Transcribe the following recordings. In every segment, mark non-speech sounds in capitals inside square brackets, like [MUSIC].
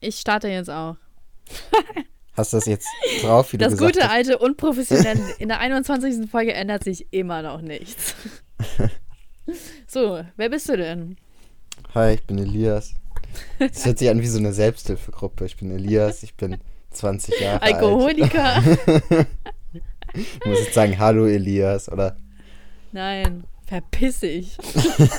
Ich starte jetzt auch. Hast du das jetzt drauf, wie Das du gesagt gute hast? alte unprofessionelle. In der 21. Folge ändert sich immer noch nichts. [LAUGHS] So, wer bist du denn? Hi, ich bin Elias. Das hört sich an wie so eine Selbsthilfegruppe. Ich bin Elias, ich bin 20 Jahre alt. Alkoholiker? Du musst jetzt sagen, hallo Elias, oder? Nein, verpiss dich.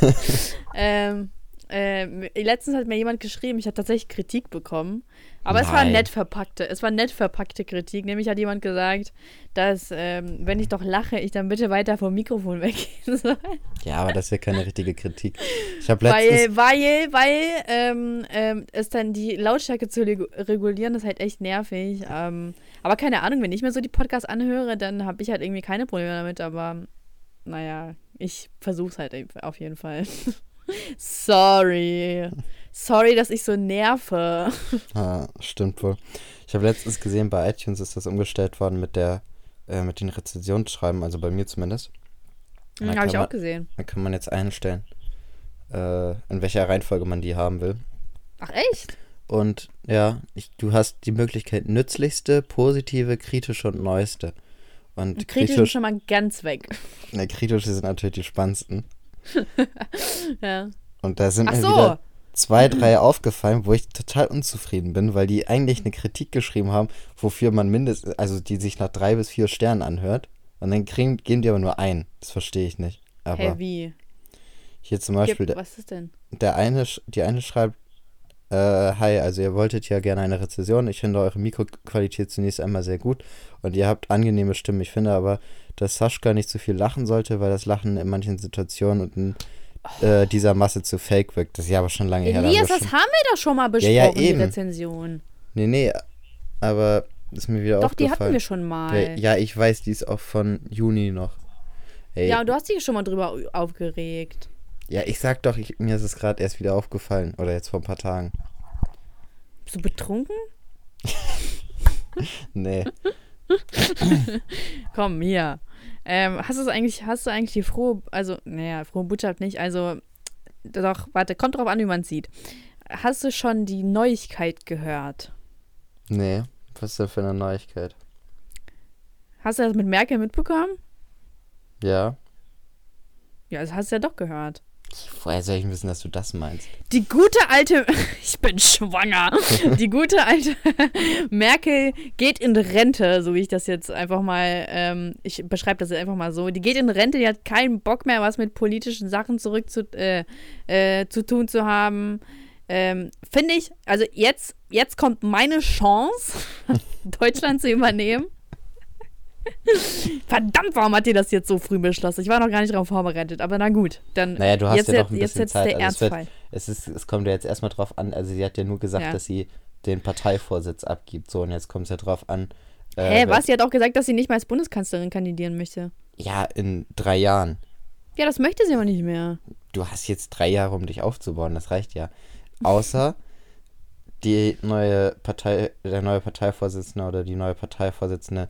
[LAUGHS] ähm, ähm, letztens hat mir jemand geschrieben, ich habe tatsächlich Kritik bekommen. Aber es war Nein. nett verpackte, es war nett verpackte Kritik. Nämlich hat jemand gesagt, dass, ähm, wenn ich doch lache, ich dann bitte weiter vom Mikrofon [LAUGHS] weggehen soll. Ja, aber das ist ja keine richtige Kritik. Ich habe letztens. Weil, weil, weil ähm, ähm, es dann die Lautstärke zu regu- regulieren, ist halt echt nervig. Ähm, aber keine Ahnung, wenn ich mir so die Podcasts anhöre, dann habe ich halt irgendwie keine Probleme damit. Aber naja, ich versuche es halt auf jeden Fall. [LAUGHS] Sorry. Sorry, dass ich so nerve. Ah, stimmt wohl. Ich habe letztens gesehen, bei iTunes ist das umgestellt worden mit der, äh, mit den Rezensionsschreiben, also bei mir zumindest. Hm, habe ich auch man- gesehen. Da kann man jetzt einstellen, äh, in welcher Reihenfolge man die haben will. Ach echt? Und ja, ich, du hast die Möglichkeit nützlichste, positive, kritische und neueste. Und Kritisch kritisch, schon mal ganz weg. ne, kritische sind natürlich die spannendsten. [LAUGHS] Ja. Und da sind Ach mir so. wieder zwei, drei aufgefallen, wo ich total unzufrieden bin, weil die eigentlich eine Kritik geschrieben haben, wofür man mindestens, also die sich nach drei bis vier Sternen anhört. Und dann kriegen, geben die aber nur ein. Das verstehe ich nicht. Aber Hä, wie? hier zum Beispiel, Gib, der, was ist denn? der eine, die eine schreibt, äh, hi, also ihr wolltet ja gerne eine Rezession. Ich finde eure Mikroqualität zunächst einmal sehr gut und ihr habt angenehme Stimmen. Ich finde aber, dass Sascha nicht zu viel lachen sollte, weil das Lachen in manchen Situationen und in äh, dieser Masse zu fake wirkt. Das ist ja aber schon lange her. da haben Elias, das schon- haben wir doch schon mal besprochen, Ja, ja, die eben. Rezension. Nee, nee, aber ist mir wieder Doch, die aufgefallen. hatten wir schon mal. Ja, ich weiß, die ist auch von Juni noch. Ey, ja, und du hast dich schon mal drüber aufgeregt. Ich sag doch, ich, mir ist es gerade erst wieder aufgefallen. Oder jetzt vor ein paar Tagen. Bist du betrunken? [LAUGHS] Nee. [LAUGHS] Komm, hier. Ähm, hast eigentlich, hast du eigentlich die frohe, also, naja, frohe Botschaft nicht, also, doch, warte, kommt drauf an, wie man sieht. Hast du schon die Neuigkeit gehört? Nee. Was ist denn für eine Neuigkeit? Hast du das mit Merkel mitbekommen? Ja. Ja, das hast du ja doch gehört. Woher soll ich wissen, dass du das meinst? Die gute alte, [LAUGHS] ich bin schwanger. Die gute alte [LAUGHS] Merkel geht in Rente, so wie ich das jetzt einfach mal, ähm, ich beschreibe das jetzt einfach mal so. Die geht in Rente, die hat keinen Bock mehr, was mit politischen Sachen zurück zu, äh, äh, zu tun zu haben. Ähm, Finde ich, also jetzt, jetzt kommt meine Chance, [LAUGHS] Deutschland zu übernehmen. Verdammt, warum hat die das jetzt so früh beschlossen? Ich war noch gar nicht darauf vorbereitet, aber na gut. Dann Naja, du hast jetzt, ja noch ein bisschen Zeit. der Also es, wird, es, ist, es kommt ja jetzt erstmal drauf an, also sie hat ja nur gesagt, Ja. dass sie den Parteivorsitz abgibt. So, und jetzt kommt es ja drauf an. äh, Hä, was? Sie hat auch gesagt, dass sie nicht mehr als Bundeskanzlerin kandidieren möchte. Ja, in drei Jahren. Ja, das möchte sie aber nicht mehr. Du hast jetzt drei Jahre, um dich aufzubauen, das reicht ja. Außer die neue Partei, der neue Parteivorsitzende oder die neue Parteivorsitzende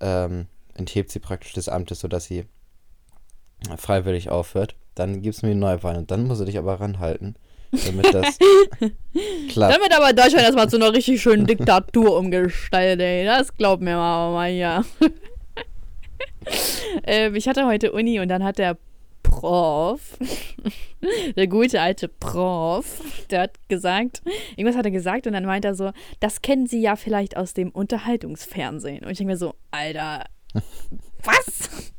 ähm, enthebt sie praktisch des Amtes, sodass sie freiwillig aufhört. Dann gibt es mir die Neuwahl und dann muss sie dich aber ranhalten, damit [LAUGHS] das klappt. Damit aber Deutschland erstmal zu einer richtig schönen Diktatur umgestaltet, ey. Das glaubt mir mal, mal [LAUGHS] ja. ähm, ich hatte heute Uni und dann hat der Prof, [LAUGHS] der gute alte Prof, der hat gesagt, irgendwas hat er gesagt und dann meint er so, das kennen Sie ja vielleicht aus dem Unterhaltungsfernsehen. Und ich denke mir so, Alter, [LAUGHS] was?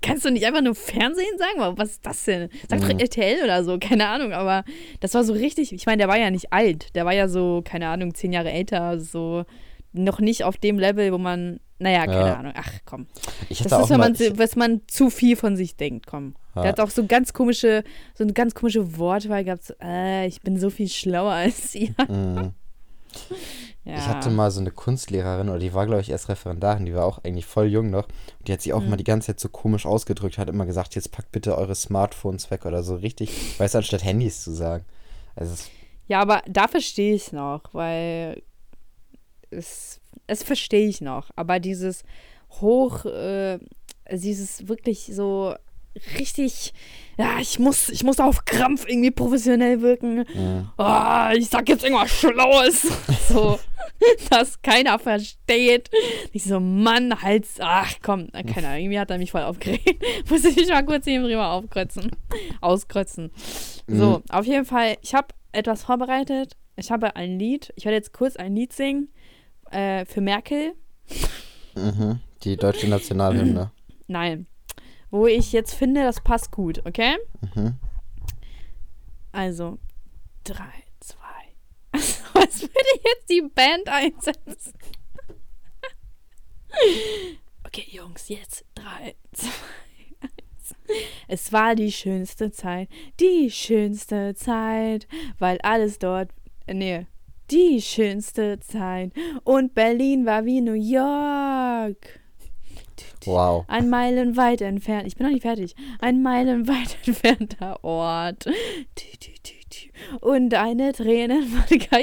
Kannst du nicht einfach nur Fernsehen sagen? Was ist das denn? Sag doch. RTL oder so, keine Ahnung, aber das war so richtig, ich meine, der war ja nicht alt, der war ja so, keine Ahnung, zehn Jahre älter, so noch nicht auf dem Level, wo man, naja, keine Ja. Ahnung, ach komm. Das ist, wenn mal, man, was man zu viel von sich denkt, komm. Ja. Der hat auch so ganz komische, so eine ganz komische Wortwahl gehabt, so, äh, ich bin so viel schlauer [LAUGHS] als ihr. Mhm. Ja. Ich hatte mal so eine Kunstlehrerin, oder die war, glaube ich, erst Referendarin, die war auch eigentlich voll jung noch. Und die hat sich auch Mhm. mal die ganze Zeit so komisch ausgedrückt, hat immer gesagt, jetzt packt bitte eure Smartphones weg oder so richtig, weißt du, anstatt Handys zu sagen. Also es, Ja, aber da verstehe ich noch, weil es, es verstehe ich noch. Aber dieses hoch, äh, dieses wirklich so richtig, ja, ich muss, ich muss auf Krampf irgendwie professionell wirken. mh. Ah, ich sag jetzt irgendwas Schlaues. [LAUGHS] so, dass keiner versteht. Ich so, Mann, Hals, ach komm, keine Ahnung, irgendwie hat er mich voll aufgeregt. [LAUGHS] Muss ich mich mal kurz hier drüber aufkreuzen, auskreuzen. So, Mhm. auf jeden Fall, ich habe etwas vorbereitet. Ich habe ein Lied. Ich werde jetzt kurz ein Lied singen äh, für Merkel. Mhm. Die deutsche Nationalhymne. [CLEARS THROAT] Nein. Wo ich jetzt finde, das passt gut, okay? Mhm. Also, drei, zwei. [LAUGHS] Was würde jetzt die Band einsetzen? [LAUGHS] Okay, Jungs, jetzt drei, zwei, eins. Es war die schönste Zeit, die schönste Zeit, weil alles dort, nee, die schönste Zeit. Und Berlin war wie New York. Wow. Ein meilenweit entfernt. Ich bin noch nicht fertig. Ein meilenweit [LAUGHS] entfernter Ort. Und eine Träne.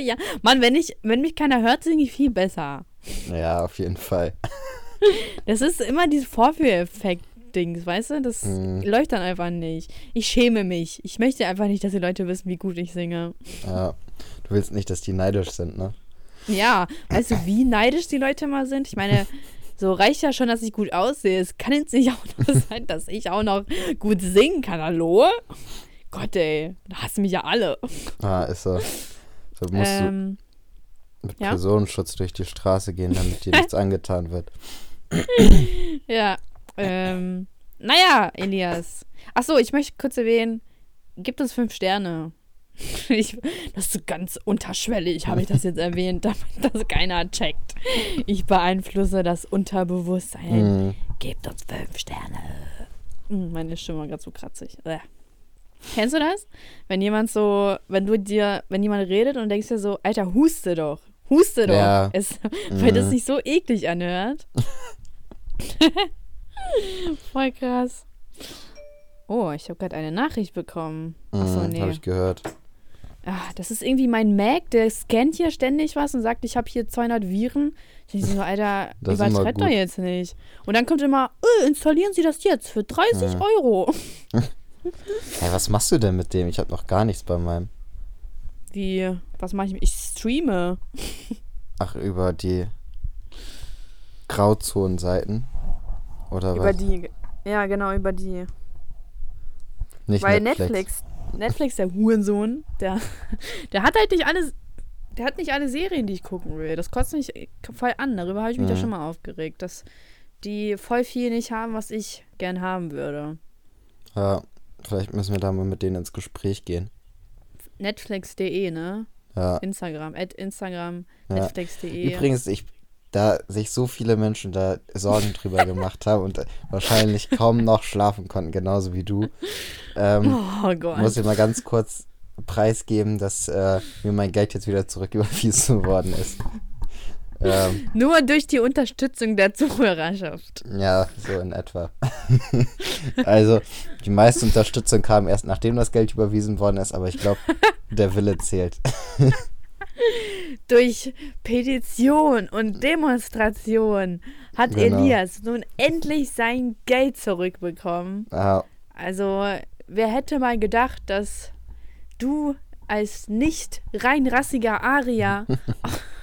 Ja. Mann, wenn, ich, wenn mich keiner hört, singe ich viel besser. Ja, auf jeden Fall. [LAUGHS] Das ist immer dieses Vorführeffekt-Dings, weißt du? Das Mhm. läuft dann einfach nicht. Ich schäme mich. Ich möchte einfach nicht, dass die Leute wissen, wie gut ich singe. Ja. Willst nicht, dass die neidisch sind, ne? Ja, weißt du, wie neidisch die Leute mal sind? Ich meine, so reicht ja schon, dass ich gut aussehe. Es kann jetzt nicht auch noch [LAUGHS] sein, dass ich auch noch gut singen kann. Hallo? Gott, ey, da hassen mich ja alle. Ah, ist so. So musst Ähm, du mit ja? Personenschutz durch die Straße gehen, damit dir nichts [LAUGHS] angetan wird. ja, ähm, naja, Elias. Achso, ich möchte kurz erwähnen, gibt uns fünf Sterne. [LAUGHS] Ich, das ist so ganz unterschwellig, habe ich das jetzt erwähnt, [LAUGHS] damit das keiner checkt. Ich beeinflusse das Unterbewusstsein. Mhm. Gebt uns fünf Sterne. Hm, Meine Stimme war gerade so kratzig. Äh. Kennst du das? Wenn jemand so, wenn du dir, wenn jemand redet und denkst dir so, Alter, huste doch. Huste doch. Ja. Es, Weil das Mhm. sich so eklig anhört. [LAUGHS] Voll krass. Oh, ich habe gerade eine Nachricht bekommen. Achso, Mhm, nee. Hab ich gehört. Ah, das ist irgendwie mein Mac, der scannt hier ständig was und sagt, ich habe hier 200 Viren. Ich denke so, Alter, [LAUGHS] Das übertreibt doch jetzt nicht. Und dann kommt immer, äh, installieren Sie das jetzt für 30 Ja. Euro. [LAUGHS] [LAUGHS] Hey, was machst du denn mit dem? Ich habe noch gar nichts bei meinem. Wie, was mache ich? Ich streame. Ach, über die Grauzonenseiten. Oder Über was? die, ja genau, über die. Nicht Weil Netflix. Netflix, Netflix, der Hurensohn, der, [LAUGHS] der hat halt nicht alle, der hat nicht alle Serien, die ich gucken will. Das kotzt mich voll an. Darüber habe ich mich ja Mhm. schon mal aufgeregt, dass die voll viel nicht haben, was ich gern haben würde. Ja, vielleicht müssen wir da mal mit denen ins Gespräch gehen. Netflix.de, ne? Ja. Instagram, at Instagram, Ja. Netflix.de. Übrigens, ich, da sich so viele Menschen da Sorgen drüber gemacht haben und wahrscheinlich kaum noch schlafen konnten, genauso wie du, ähm, Oh Gott. muss ich mal ganz kurz preisgeben, dass äh, mir mein Geld jetzt wieder zurück überwiesen worden ist. ähm, Nur durch die Unterstützung der Zuhörerschaft. ja, so in etwa. [LAUGHS] also, die meiste Unterstützung kam erst nachdem das Geld überwiesen worden ist, aber ich glaube, der Wille zählt. [LAUGHS] [LAUGHS] Durch Petition und Demonstration hat Genau. Elias nun endlich sein Geld zurückbekommen. Ah, Also, wer hätte mal gedacht, dass du als nicht rein rassiger Arier,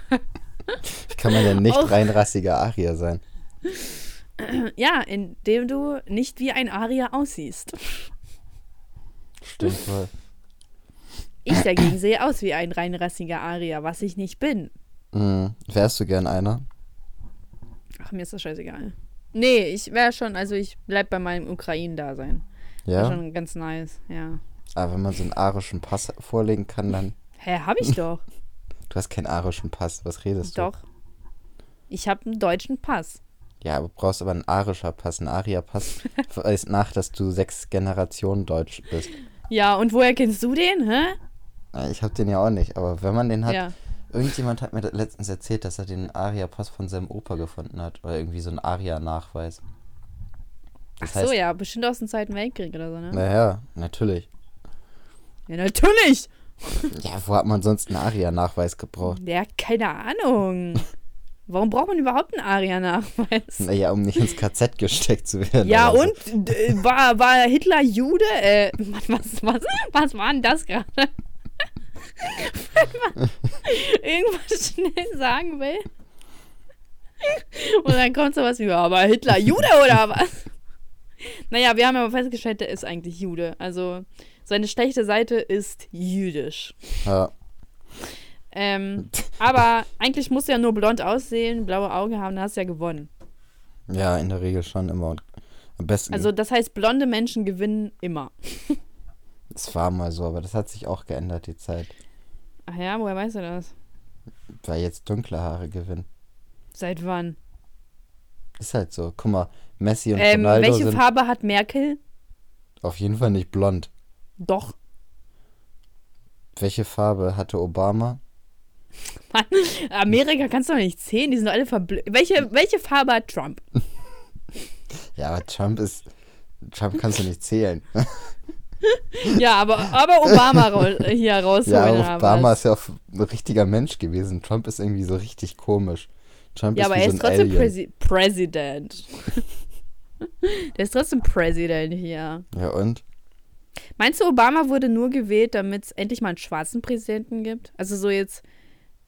wie [LAUGHS] kann man denn nicht reinrassiger Arier sein? [CLEARS THROAT] ja, indem du nicht wie ein Arier aussiehst. Stimmt voll. Ich dagegen sehe aus wie ein rein rassiger Arier, was ich nicht bin. Mhm. Wärst du gern einer? Ach, mir ist das scheißegal. Nee, ich wäre schon, also ich bleib bei meinem Ukraine-Dasein. Wär Ja. schon ganz nice, ja. Aber wenn man so einen arischen Pass vorlegen kann, dann. [LAUGHS] Hä, hab ich doch. Du hast keinen arischen Pass. Was redest du? doch. Ich habe einen deutschen Pass. Ja, aber du brauchst aber einen arischer Pass. Ein Aria-Pass [LAUGHS] weist nach, dass du sechs Generationen Deutsch bist. Ja, und woher kennst du den, hä? Äh, Ich hab den ja auch nicht, aber wenn man den hat. Ja. Irgendjemand hat mir letztens erzählt, dass er den Aria-Pass von seinem Opa gefunden hat. Oder irgendwie so ein Aria-Nachweis. Ach Das so, heißt, ja, bestimmt aus dem Zweiten Weltkrieg oder so, ne? Naja, natürlich. Ja, natürlich. [LAUGHS] Ja, wo hat man sonst einen Aria-Nachweis gebraucht? Ja, keine Ahnung. Warum braucht man überhaupt einen Aria-Nachweis? Naja, um nicht ins KZ gesteckt zu werden. Ja, oder so. und äh, war, war Hitler Jude? Äh, was, [LAUGHS] was, was, was war denn das gerade? Wenn man irgendwas schnell sagen will. Und dann kommt sowas wie, aber Hitler Jude oder was? Naja, wir haben aber festgestellt, der ist eigentlich Jude. Also seine schlechte Seite ist jüdisch. Ja. Ähm, aber eigentlich musst du ja nur blond aussehen, blaue Augen haben, dann hast du ja gewonnen. Ja, in der Regel schon immer. Am besten. Also das heißt, blonde Menschen gewinnen immer. es war mal so, aber das hat sich auch geändert, die Zeit. Ach ja, woher weißt du das? Weil jetzt dunkle Haare gewinnen. Seit wann? Ist halt so. Guck mal, Messi und Ähm, Ronaldo welche sind Farbe hat Merkel? auf jeden Fall nicht blond. Doch. Welche Farbe hatte Obama? Mann, Amerika kannst du doch nicht zählen, die sind doch alle verblöd. Welche, welche Farbe hat Trump? [LAUGHS] Ja, aber Trump ist. Trump kannst du nicht zählen. [LAUGHS] [LAUGHS] Ja, aber, aber Obama raus, hier rausholen. ja, Obama ist ja auch ein richtiger Mensch gewesen. Trump ist irgendwie so richtig komisch. Trump Ja, ist aber er so ist trotzdem Präsident. [LAUGHS] Der ist trotzdem Präsident hier. Ja, und? Meinst du, Obama wurde nur gewählt, damit es endlich mal einen schwarzen Präsidenten gibt? Also so jetzt,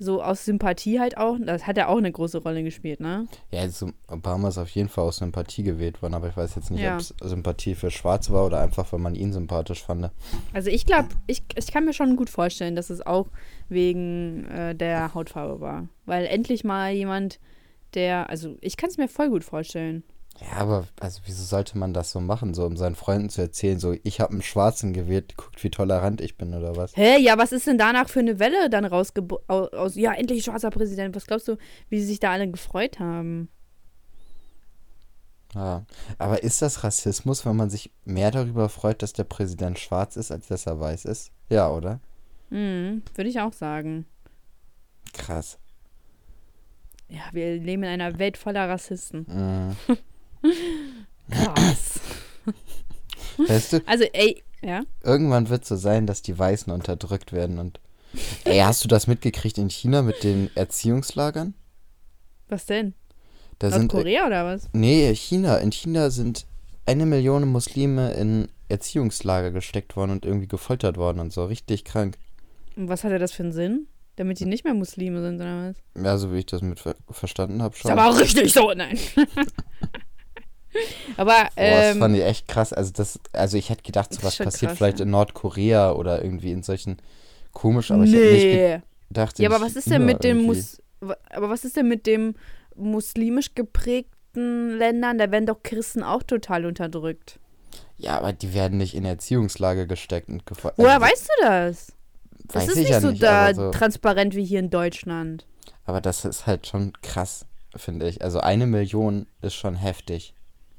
so aus Sympathie halt auch. Das hat ja auch eine große Rolle gespielt, ne? Ja, also Obama ist auf jeden Fall aus Sympathie gewählt worden, aber ich weiß jetzt nicht, Ja. ob es Sympathie für Schwarz war oder einfach, weil man ihn sympathisch fand. Also ich glaube, ich, ich kann mir schon gut vorstellen, dass es auch wegen äh, der Hautfarbe war. Weil endlich mal jemand, der, also ich kann es mir voll gut vorstellen. Ja, aber also wieso sollte man das so machen, so um seinen Freunden zu erzählen, so ich habe einen Schwarzen gewählt, guckt wie tolerant ich bin oder was? Hä, ja, was ist denn danach für eine Welle dann rausgebo aus, aus, ja, endlich schwarzer Präsident. Was glaubst du, wie sie sich da alle gefreut haben? Ja. Aber ist das Rassismus, wenn man sich mehr darüber freut, dass der Präsident schwarz ist, als dass er weiß ist? Ja, oder? Hm, würde ich auch sagen. Krass. Ja, wir leben in einer Welt voller Rassisten. Mhm. [LAUGHS] Krass. Weißt du, Also, ey, ja. irgendwann wird so sein, dass die Weißen unterdrückt werden und. Ey, hast du das mitgekriegt in China mit den Erziehungslagern? Was denn? Da sind. äh, Nordkorea oder was? Nee, China. In China sind eine Million Muslime in Erziehungslager gesteckt worden und irgendwie gefoltert worden und so. Richtig krank. Und was hat er das für einen Sinn? Damit die nicht mehr Muslime sind oder was? Ja, so wie ich das mit ver verstanden habe Ist schon. aber auch richtig so, nein. [LAUGHS] aber, Boah, das ähm, fand ich echt krass. Also, das, also ich hätte gedacht, sowas passiert krass, vielleicht ja. in Nordkorea oder irgendwie in solchen komisch, aber ich hätte nicht nee. gedacht. Ja, aber was ist denn mit dem. Mus aber was ist denn mit dem muslimisch geprägten Ländern? Da werden doch Christen auch total unterdrückt. Ja, aber die werden nicht in Erziehungslager gesteckt und gefoltert. Woher weißt du das? Das ist ich nicht ja so nicht, da so- transparent wie hier in Deutschland. Aber das ist halt schon krass, finde ich. Also eine Million ist schon heftig.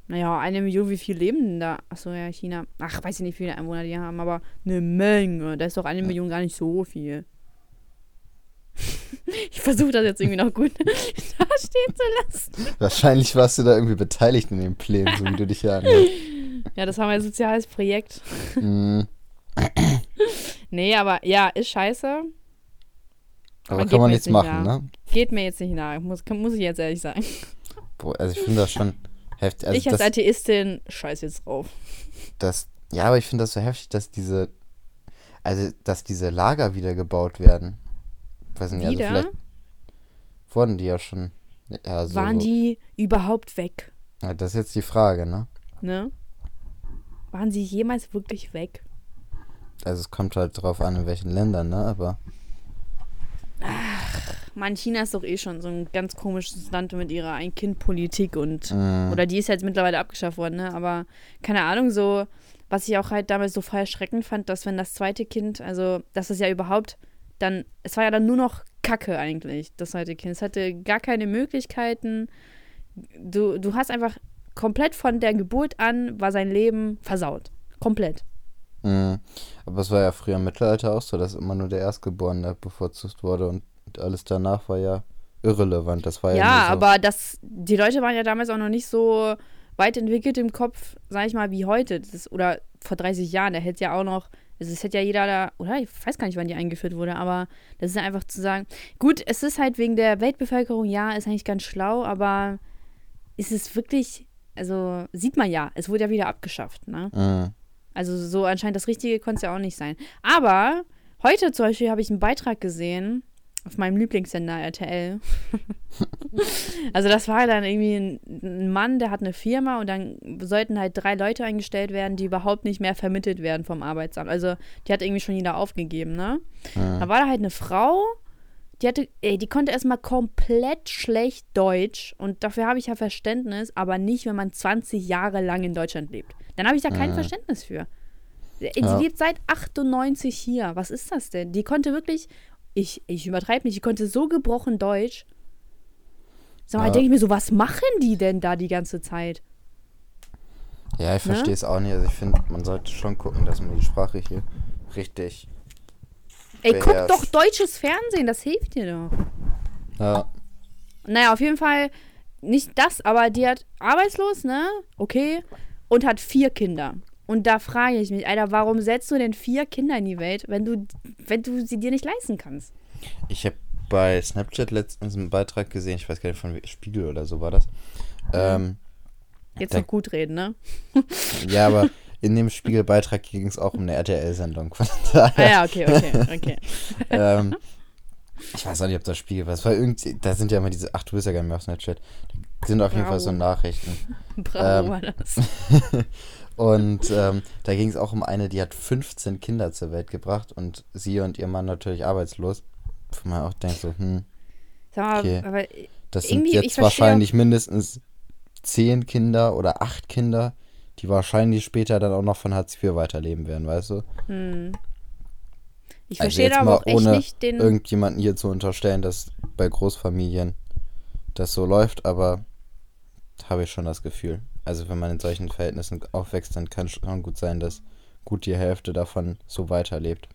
Naja, eine Million, wie viel leben denn da? Achso, ja, China. Ach, weiß ich nicht, wie viele Einwohner die haben, aber eine Menge. Da ist doch eine Million gar nicht so viel. [LAUGHS] ich versuche das jetzt irgendwie noch gut [LAUGHS] dastehen zu lassen. Wahrscheinlich warst du da irgendwie beteiligt in den Plänen, so wie du dich ja anhörst. [LAUGHS] Ja, das war mein soziales Projekt. Mhm. Nee, aber ja, ist scheiße. Aber geht kann man nichts machen, nach. ne? Geht mir jetzt nicht nahe, muss, muss ich jetzt ehrlich sagen. Boah, also ich finde das schon heftig. Also ich als das, Atheistin scheiß jetzt drauf. das, ja, aber ich finde das so heftig, dass diese, also dass diese Lager wieder gebaut werden. Weiß nicht, Wieder? also vielleicht wurden die ja schon. Ja, so, Waren die überhaupt weg? Ja, das ist jetzt die Frage, ne? Ne? Waren sie jemals wirklich weg? Also es kommt halt drauf an, in welchen Ländern, ne? Aber Mann, China ist doch eh schon so ein ganz komisches Land mit ihrer Ein-Kind-Politik und. mh, Oder die ist jetzt mittlerweile abgeschafft worden, ne? Aber keine Ahnung, so. Was ich auch halt damals so voll erschreckend fand, dass wenn das zweite Kind, also, dass es ja überhaupt dann. Es war ja dann nur noch Kacke eigentlich, das zweite Kind. Es hatte gar keine Möglichkeiten. Du, du hast einfach komplett von der Geburt an, war sein Leben versaut. Komplett. mh. aber es war ja früher im Mittelalter auch so, dass immer nur der Erstgeborene bevorzugt wurde und alles danach war ja irrelevant. Das war ja, Ja, so. aber das, die Leute waren ja damals auch noch nicht so weit entwickelt im Kopf, sag ich mal, wie heute. Das ist, oder vor 30 Jahren. Da hätte ja auch noch, also es hätte ja jeder da, oder ich weiß gar nicht, wann die eingeführt wurde, aber das ist ja einfach zu sagen, gut, es ist halt wegen der Weltbevölkerung, ja, ist eigentlich ganz schlau, aber ist es wirklich, also sieht man ja, es wurde ja wieder abgeschafft, ne? Mhm. Also so anscheinend das Richtige konnte es ja auch nicht sein. Aber Heute zum Beispiel habe ich einen Beitrag gesehen auf meinem Lieblingssender RTL. [LAUGHS] also das war dann irgendwie ein, ein, Mann, der hat eine Firma und dann sollten halt drei Leute eingestellt werden, die überhaupt nicht mehr vermittelt werden vom Arbeitsamt. Also die hat irgendwie schon jeder aufgegeben, ne? Mhm. Da war da halt eine Frau, die hatte, ey, die konnte erstmal komplett schlecht Deutsch und dafür habe ich ja Verständnis, aber nicht, wenn man 20 Jahre lang in Deutschland lebt. Dann habe ich da kein mhm. Verständnis für. Sie ja. lebt seit 98 hier. Was ist das denn? Die konnte wirklich, ich, ich übertreibe nicht, die konnte so gebrochen Deutsch. Sag mal, ja. denke ich mir so, was machen die denn da die ganze Zeit? Ja, ich verstehe es auch nicht. Also ich finde, man sollte schon gucken, dass man die Sprache hier richtig. Ey, guck doch deutsches Fernsehen, das hilft dir doch. Ja. Naja, auf jeden Fall nicht das, aber die hat arbeitslos, ne? Okay. Und hat vier Kinder. Und da frage ich mich, Alter, warum setzt du denn vier Kinder in die Welt, wenn du, wenn du sie dir nicht leisten kannst? Ich habe bei Snapchat letztens einen Beitrag gesehen, ich weiß gar nicht, von Spiegel oder so war das. Ähm, Jetzt da, noch gut reden, ne? [LAUGHS] ja, aber in dem Spiegelbeitrag ging es auch um eine RTL-Sendung. [LAUGHS] Ah ja, okay, okay, okay. [LAUGHS] ähm, ich weiß auch nicht, ob das Spiegel war. Es war irgendwie, da sind ja immer diese, ach, du bist ja gar nicht mehr auf Snapchat. Da sind auf Bravo. jeden Fall so Nachrichten. Bravo ähm, war das. Und ähm, da ging es auch um eine, die hat 15 Kinder zur Welt gebracht und sie und ihr Mann natürlich arbeitslos. Wo man auch denkt so, hm, okay, aber das sind jetzt wahrscheinlich mindestens 10 Kinder oder 8 Kinder, die wahrscheinlich später dann auch noch von Hartz IV weiterleben werden, weißt du? Hm. Ich also verstehe aber auch echt ohne nicht den... irgendjemanden hier zu unterstellen, dass bei Großfamilien das so läuft, aber habe ich schon das Gefühl also wenn man in solchen Verhältnissen aufwächst, dann kann es schon gut sein, dass gut die Hälfte davon so weiterlebt.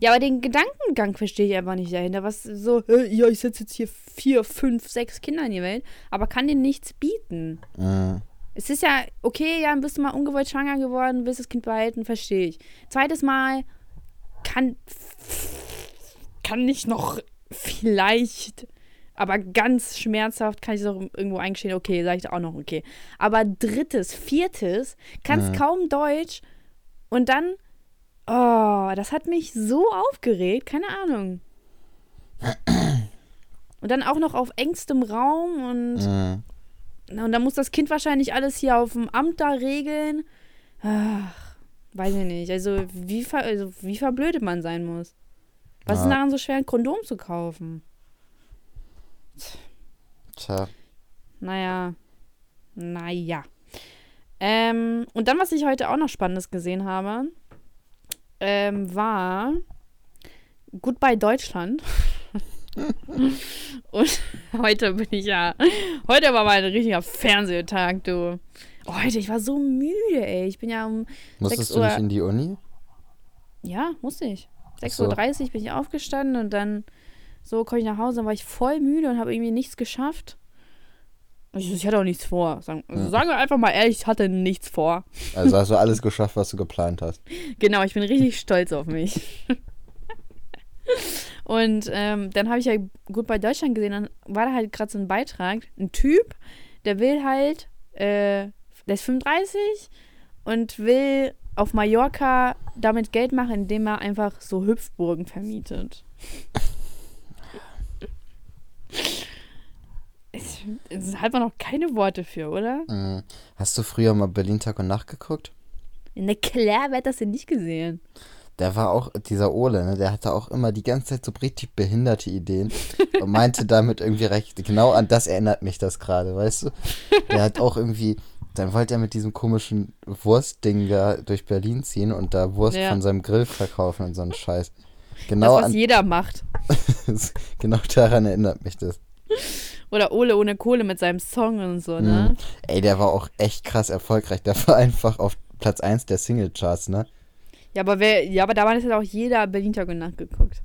Ja, aber den Gedankengang verstehe ich einfach nicht dahinter. Was so, ja, ich setze jetzt hier vier, fünf, sechs Kinder in die Welt, aber kann denen nichts bieten. Mhm. Es ist ja, okay, ja, dann bist du mal ungewollt schwanger geworden, willst das Kind behalten, verstehe ich. Zweites Mal kann, kann ich noch vielleicht aber ganz schmerzhaft kann ich es auch irgendwo eingestehen, okay, sage ich auch noch okay. Aber drittes, viertes, kannst mhm. kaum Deutsch und dann, oh, das hat mich so aufgeregt, keine Ahnung. Und dann auch noch auf engstem Raum und, mhm. und dann muss das Kind wahrscheinlich alles hier auf dem Amt da regeln. Ach, weiß ich nicht. Also wie, ver also, wie verblödet man sein muss. Was ja. ist daran so schwer, ein Kondom zu kaufen? Tja. Naja. Naja. Ähm, und dann, was ich heute auch noch Spannendes gesehen habe, ähm, war Goodbye Deutschland. [LAUGHS] und heute bin ich ja. Heute war mal ein richtiger Fernsehtag, du. Oh, heute, ich war so müde, ey. Ich bin ja um. Musstest 6 Uhr, du nicht in die Uni? Ja, musste ich. 6.30 Uhr bin ich aufgestanden und dann so komme ich nach Hause, dann war ich voll müde und habe irgendwie nichts geschafft. Ich, ich, hatte auch nichts vor. Sagen, also sagen wir einfach mal ehrlich, ich hatte nichts vor. Also hast du [LAUGHS] alles geschafft, was du geplant hast. Genau, ich bin richtig stolz auf mich. und ähm, dann habe ich ja gut bei Deutschland gesehen, dann war da halt gerade so ein Beitrag, ein Typ, der will halt, äh, der ist 35 und will auf Mallorca damit Geld machen, indem er einfach so Hüpfburgen vermietet. Es hat man noch keine Worte für, oder? Mhm. Hast du früher mal Berlin Tag und Nacht geguckt? Na klar, wer hat das denn nicht gesehen? Der war auch, dieser Ole, ne, der hatte auch immer die ganze Zeit so richtig behinderte Ideen [LAUGHS] und meinte damit irgendwie recht. Genau an das erinnert mich das gerade, weißt du? Der hat auch irgendwie, dann wollte er mit diesem komischen Wurstding da durch Berlin ziehen und da Wurst ja. von seinem Grill verkaufen und so einen Scheiß. Genau das, was an, jeder macht. [LAUGHS] genau daran erinnert mich das. [LAUGHS] Oder Ole ohne Kohle mit seinem Song und so, ne? Mhm. Ey, der war auch echt krass erfolgreich. Der war [LAUGHS] einfach auf Platz 1 der Singlecharts, ne? Ja, aber wer, ja, aber da war das halt auch jeder Berlin Tag und Nacht geguckt.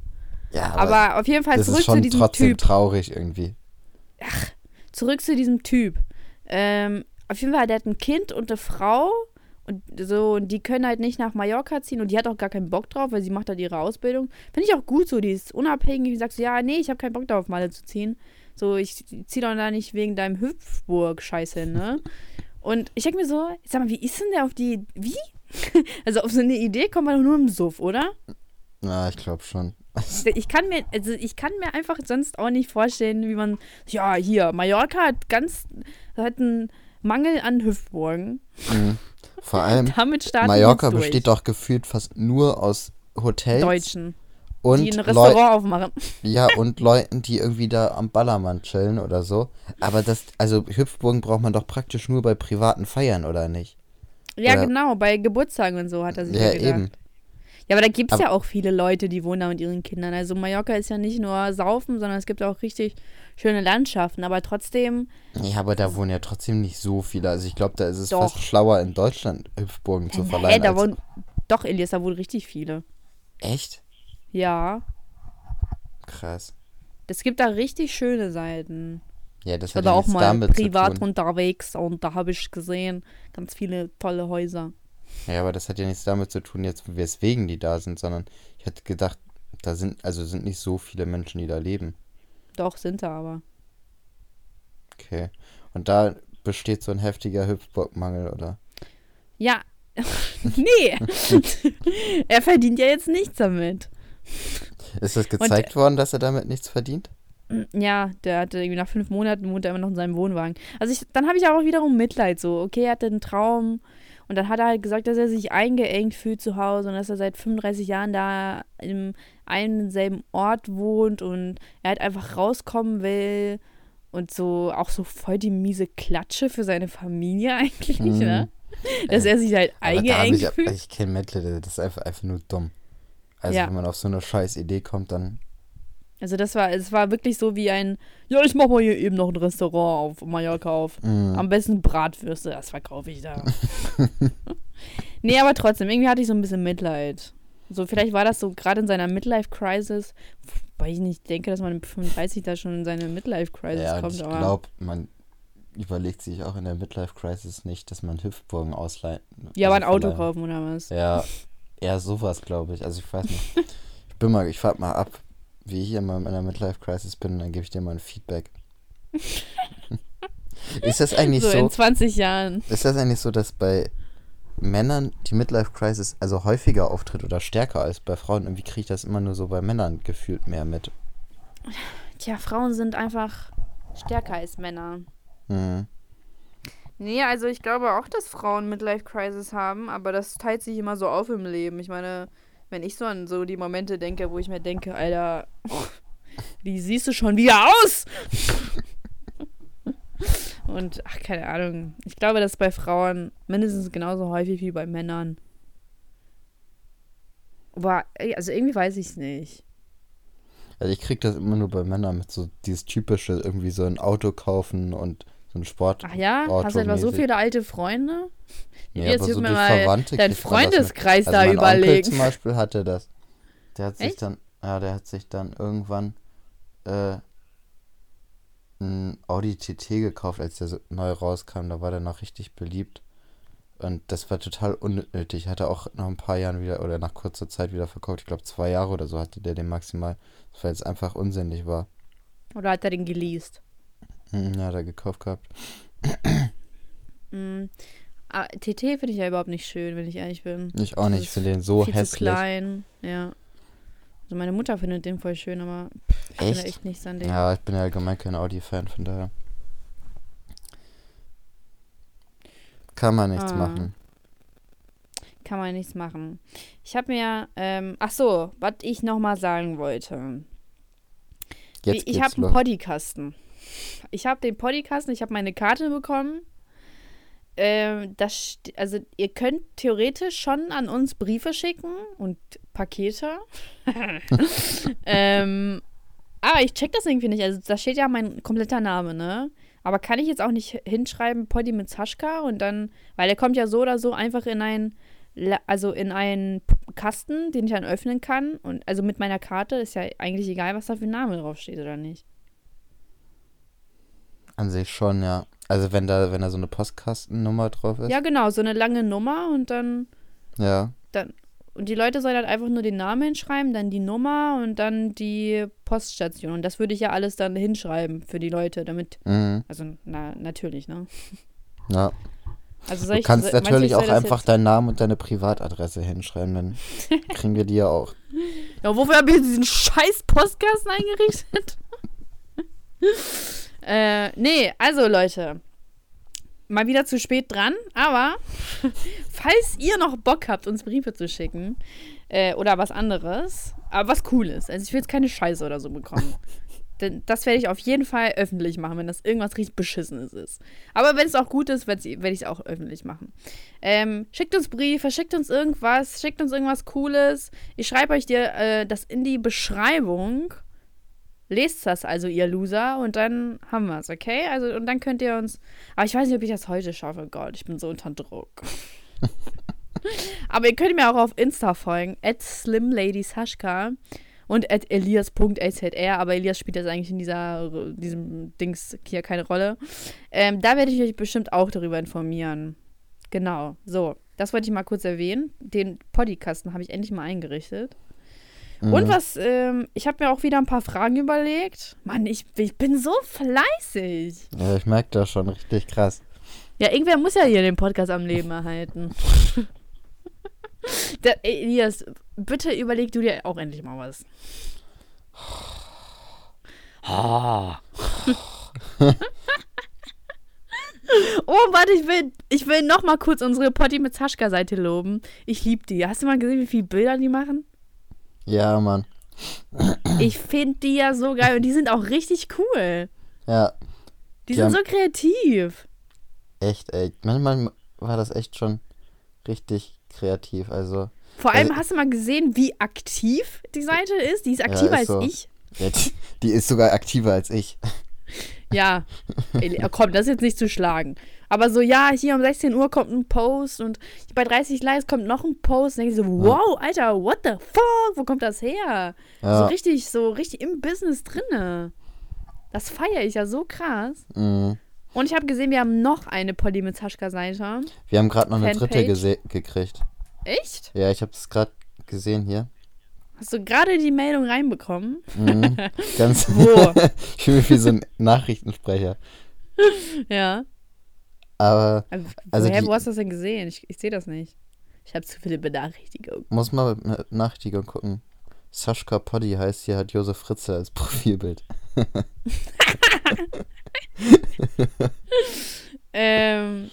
Ja, aber, aber auf jeden Fall das zurück ist schon zu diesem trotzdem Typ. traurig irgendwie. Ach, zurück zu diesem Typ. Ähm, auf jeden Fall, der hat ein Kind und eine Frau und so, und die können halt nicht nach Mallorca ziehen und die hat auch gar keinen Bock drauf, weil sie macht halt ihre Ausbildung. Finde ich auch gut so, die ist unabhängig, die sagt so, ja, nee, ich habe keinen Bock darauf, Malle zu ziehen. So, ich zieh doch da nicht wegen deinem Hüpfburg-Scheiß hin, ne? Und ich denke mir so, sag mal, wie ist denn der auf die, wie? [LAUGHS] also auf so eine Idee kommt man doch nur im Suff, oder? Na, ich glaube schon. [LAUGHS] Ich kann mir, also ich kann mir einfach sonst auch nicht vorstellen, wie man, ja, hier, Mallorca hat ganz, hat einen Mangel an Hüftburgen. Mhm. Vor [LAUGHS] allem, Damit starten Mallorca besteht doch gefühlt fast nur aus Hotels Deutschen, und die ein Leu Restaurant aufmachen. [LAUGHS] ja, und Leuten, die irgendwie da am Ballermann chillen oder so. Aber das, also Hüpfburgen braucht man doch praktisch nur bei privaten Feiern, oder nicht? Ja, Oder- genau, bei Geburtstagen und so hat er sich Ja, ja gedacht. eben. Ja, aber da gibt es ja auch viele Leute, die wohnen da mit ihren Kindern. Also Mallorca ist ja nicht nur Saufen, sondern es gibt auch richtig schöne Landschaften. Aber trotzdem, Ja, aber da wohnen ja trotzdem nicht so viele. Also ich glaube, da ist es Doch. fast schlauer, in Deutschland Hüpfburgen zu hä, verleihen. da als- wohnen, doch, Elias, da wohnen richtig viele. Echt? Ja, Krass. es gibt da richtig schöne Seiten. Ja, das Ich war hat da ja auch mal damit privat unterwegs und da habe ich gesehen, ganz viele tolle Häuser. Ja, aber das hat ja nichts damit zu tun, jetzt weswegen die da sind, sondern ich hätte gedacht, da sind, also sind nicht so viele Menschen, die da leben. Doch, sind da aber. Okay. Und da besteht so ein heftiger Hüpfburgmangel, oder? Ja, [LAUGHS] nee. [LAUGHS] er verdient ja jetzt nichts damit. Ist das gezeigt worden, dass er damit nichts verdient? Ja, der hatte irgendwie nach fünf Monaten wohnt er immer noch in seinem Wohnwagen. Also ich, dann habe ich auch wiederum Mitleid so. Okay, er hatte einen Traum und dann hat er halt gesagt, dass er sich eingeengt fühlt zu Hause und dass er seit 35 Jahren da im einen und selben Ort wohnt und er halt einfach rauskommen will und so auch so voll die miese Klatsche für seine Familie [LAUGHS] eigentlich, Mhm. ne? Dass er sich halt eingeengt ich, fühlt. ich kenne Mitleid, das ist einfach, einfach nur dumm. Also Ja. wenn man auf so eine scheiß Idee kommt, dann. Also das war, es war wirklich so wie ein, ja, ich mach mal hier eben noch ein Restaurant auf Mallorca auf. Mm, Am besten Bratwürste, das verkaufe ich da. [LAUGHS] nee, aber trotzdem, irgendwie hatte ich so ein bisschen Mitleid. So, vielleicht war das so gerade in seiner Midlife-Crisis, weil ich nicht denke, dass man mit 35 da schon in seine Midlife-Crisis ja, kommt, ich glaube, man überlegt sich auch in der Midlife-Crisis nicht, dass man Hüpfburgen ausleiht. ja, aber ein also Auto kaufen oder was? Ja, eher sowas, glaube ich. Also ich weiß nicht. [LAUGHS] Ich bin mal, ich warte mal ab, wie ich in meiner Midlife-Crisis bin, und dann gebe ich dir mal ein Feedback. [LAUGHS] ist das eigentlich so, so, in 20 Jahren. ist das eigentlich so, dass bei Männern die Midlife-Crisis also häufiger auftritt oder stärker als bei Frauen? Irgendwie kriege ich das immer nur so bei Männern gefühlt mehr mit. Tja, Frauen sind einfach stärker als Männer. Hm. Nee, also ich glaube auch, dass Frauen Midlife-Crisis haben, aber das teilt sich immer so auf im Leben. Ich meine, wenn ich so an so die Momente denke, wo ich mir denke, Alter, [LAUGHS] wie siehst du schon wieder aus? [LAUGHS] Und, ach, keine Ahnung. Ich glaube, das ist bei Frauen mindestens genauso häufig wie bei Männern. Aber, also irgendwie weiß ich es nicht. Also ich kriege das immer nur bei Männern mit so dieses typische, irgendwie so ein Auto kaufen und so ein Sport. Ach ja? Hast du etwa so viele alte Freunde? Ja, Jetzt aber so mir mal Verwandte dein kriegt man das mit. Freundeskreis Also da mein Onkel überlegen. zum Beispiel hatte das. Der hat sich Echt? dann, ja, der hat sich dann irgendwann äh, ein Audi TT gekauft, als der so neu rauskam. Da war der noch richtig beliebt. Und das war total unnötig. Hat er auch nach ein paar Jahren wieder oder nach kurzer Zeit wieder verkauft. Ich glaube, zwei Jahre oder so hatte der den maximal. Weil es einfach unsinnig war. Oder hat er den geleast? Hm, ja, hat er gekauft gehabt. [CLEARS THROAT] Mm. Ah, TT finde ich ja überhaupt nicht schön, wenn ich ehrlich bin. Ich auch nicht. Ich finde den so Viel zu hässlich. klein, ja. Also meine Mutter findet den voll schön, aber ich finde Echt? echt nichts an dem. Ja, ich bin ja allgemein kein Audi-Fan, von daher. Kann man nichts Ah. machen. Kann man nichts machen. Ich habe mir, ähm, ach so, was ich noch mal sagen wollte. Jetzt ich habe einen los. Ich habe den Poddykasten, ich habe meine Karte bekommen. Ähm, das, also ihr könnt theoretisch schon an uns Briefe schicken und Pakete. [LAUGHS] ähm, aber ich check das irgendwie nicht. Also da steht ja mein kompletter Name, ne? Aber kann ich jetzt auch nicht hinschreiben Poddy mit Saschka und dann, weil der kommt ja so oder so einfach in ein, La- also in einen Kasten, den ich dann öffnen kann. Und also mit meiner Karte ist ja eigentlich egal, was da für ein Name draufsteht oder nicht. An sich schon, ja. Also wenn da, wenn da so eine Postkastennummer drauf ist. Ja, genau, so eine lange Nummer und dann, Ja. und die Leute sollen halt einfach nur den Namen hinschreiben, dann die Nummer und dann die Poststation. Und das würde ich ja alles dann hinschreiben für die Leute, damit, Mhm. also na, natürlich, ne? Ja. Also soll Du ich, kannst meinst du, natürlich ich soll auch einfach deinen Namen und deine Privatadresse hinschreiben, dann [LAUGHS] kriegen wir die ja auch. ja, wofür habe ich jetzt diesen scheiß Postkasten eingerichtet? Äh, nee, also Leute. Mal wieder zu spät dran, aber [LAUGHS] falls ihr noch Bock habt, uns Briefe zu schicken äh, oder was anderes, aber was Cooles, also ich will jetzt keine Scheiße oder so bekommen. [LAUGHS] Denn das werde ich auf jeden Fall öffentlich machen, wenn das irgendwas richtig Beschissenes ist. Aber wenn es auch gut ist, werde ich es auch öffentlich machen. Ähm, schickt uns Briefe, schickt uns irgendwas, schickt uns irgendwas Cooles. Ich schreibe euch dir äh, das in die Beschreibung. Lest das also, ihr Loser, und dann haben wir es, okay? Also, und dann könnt ihr uns. Aber ich weiß nicht, ob ich das heute schaffe. Gott, ich bin so unter Druck. [LAUGHS] Aber ihr könnt mir auch auf Insta folgen, at slimladysaschka und at elias.azr, aber Elias spielt jetzt eigentlich in dieser, diesem Dings hier keine Rolle. Ähm, da werde ich euch bestimmt auch darüber informieren. Genau, so. Das wollte ich mal kurz erwähnen. Den Podcasten habe ich endlich mal eingerichtet. Mhm. Und was, ähm, ich habe mir auch wieder ein paar Fragen überlegt. Mann, ich, ich bin so fleißig. Ja, ich merke das schon richtig krass. Ja, irgendwer muss ja hier den Podcast am Leben erhalten. [LAUGHS] Der, Elias, bitte überleg du dir auch endlich mal was. [LAUGHS] Oh, warte, ich will, ich will noch mal kurz unsere Potti mit Zaschka-Seite loben. Ich liebe die. Hast du mal gesehen, wie viele Bilder die machen? Ja, Mann. Ich finde die ja so geil und die sind auch richtig cool. Ja, Die, Die sind so kreativ. echt, ey. Manchmal war das echt schon richtig kreativ. Also, Vor allem Also- hast du mal gesehen, wie aktiv die Seite ist. Die ist aktiver ist als so. ich. ja, die, die ist sogar aktiver als ich. Ja, [LAUGHS] äh, komm, das ist jetzt nicht zu schlagen. Aber so, ja, hier um 16 Uhr kommt ein Post und bei 30 Likes kommt noch ein Post. Und denke ich so, wow, Alter, what the fuck? Wo kommt das her? So Ja, richtig, so richtig im Business drinne. Das feiere ich ja so krass. mhm. Und ich habe gesehen, wir haben noch eine Polly mit Zaschka-Seite. Wir haben gerade noch eine dritte Fanpage. gekriegt. Echt? Ja, ich habe es gerade gesehen hier. Hast du gerade die Meldung reinbekommen? Mhm. [LAUGHS] Ganz. Wo? [LAUGHS] ich fühle mich wie so ein Nachrichtensprecher. ja. Aber Also, Also woher, die- wo hast du das denn gesehen? Ich, ich sehe das nicht. Ich habe zu viele Benachrichtigungen. muss mal mit einer Nachrichtigung gucken. Sascha Poddy heißt hier, hat Josef Fritze als Profilbild. [LAUGHS] Ähm,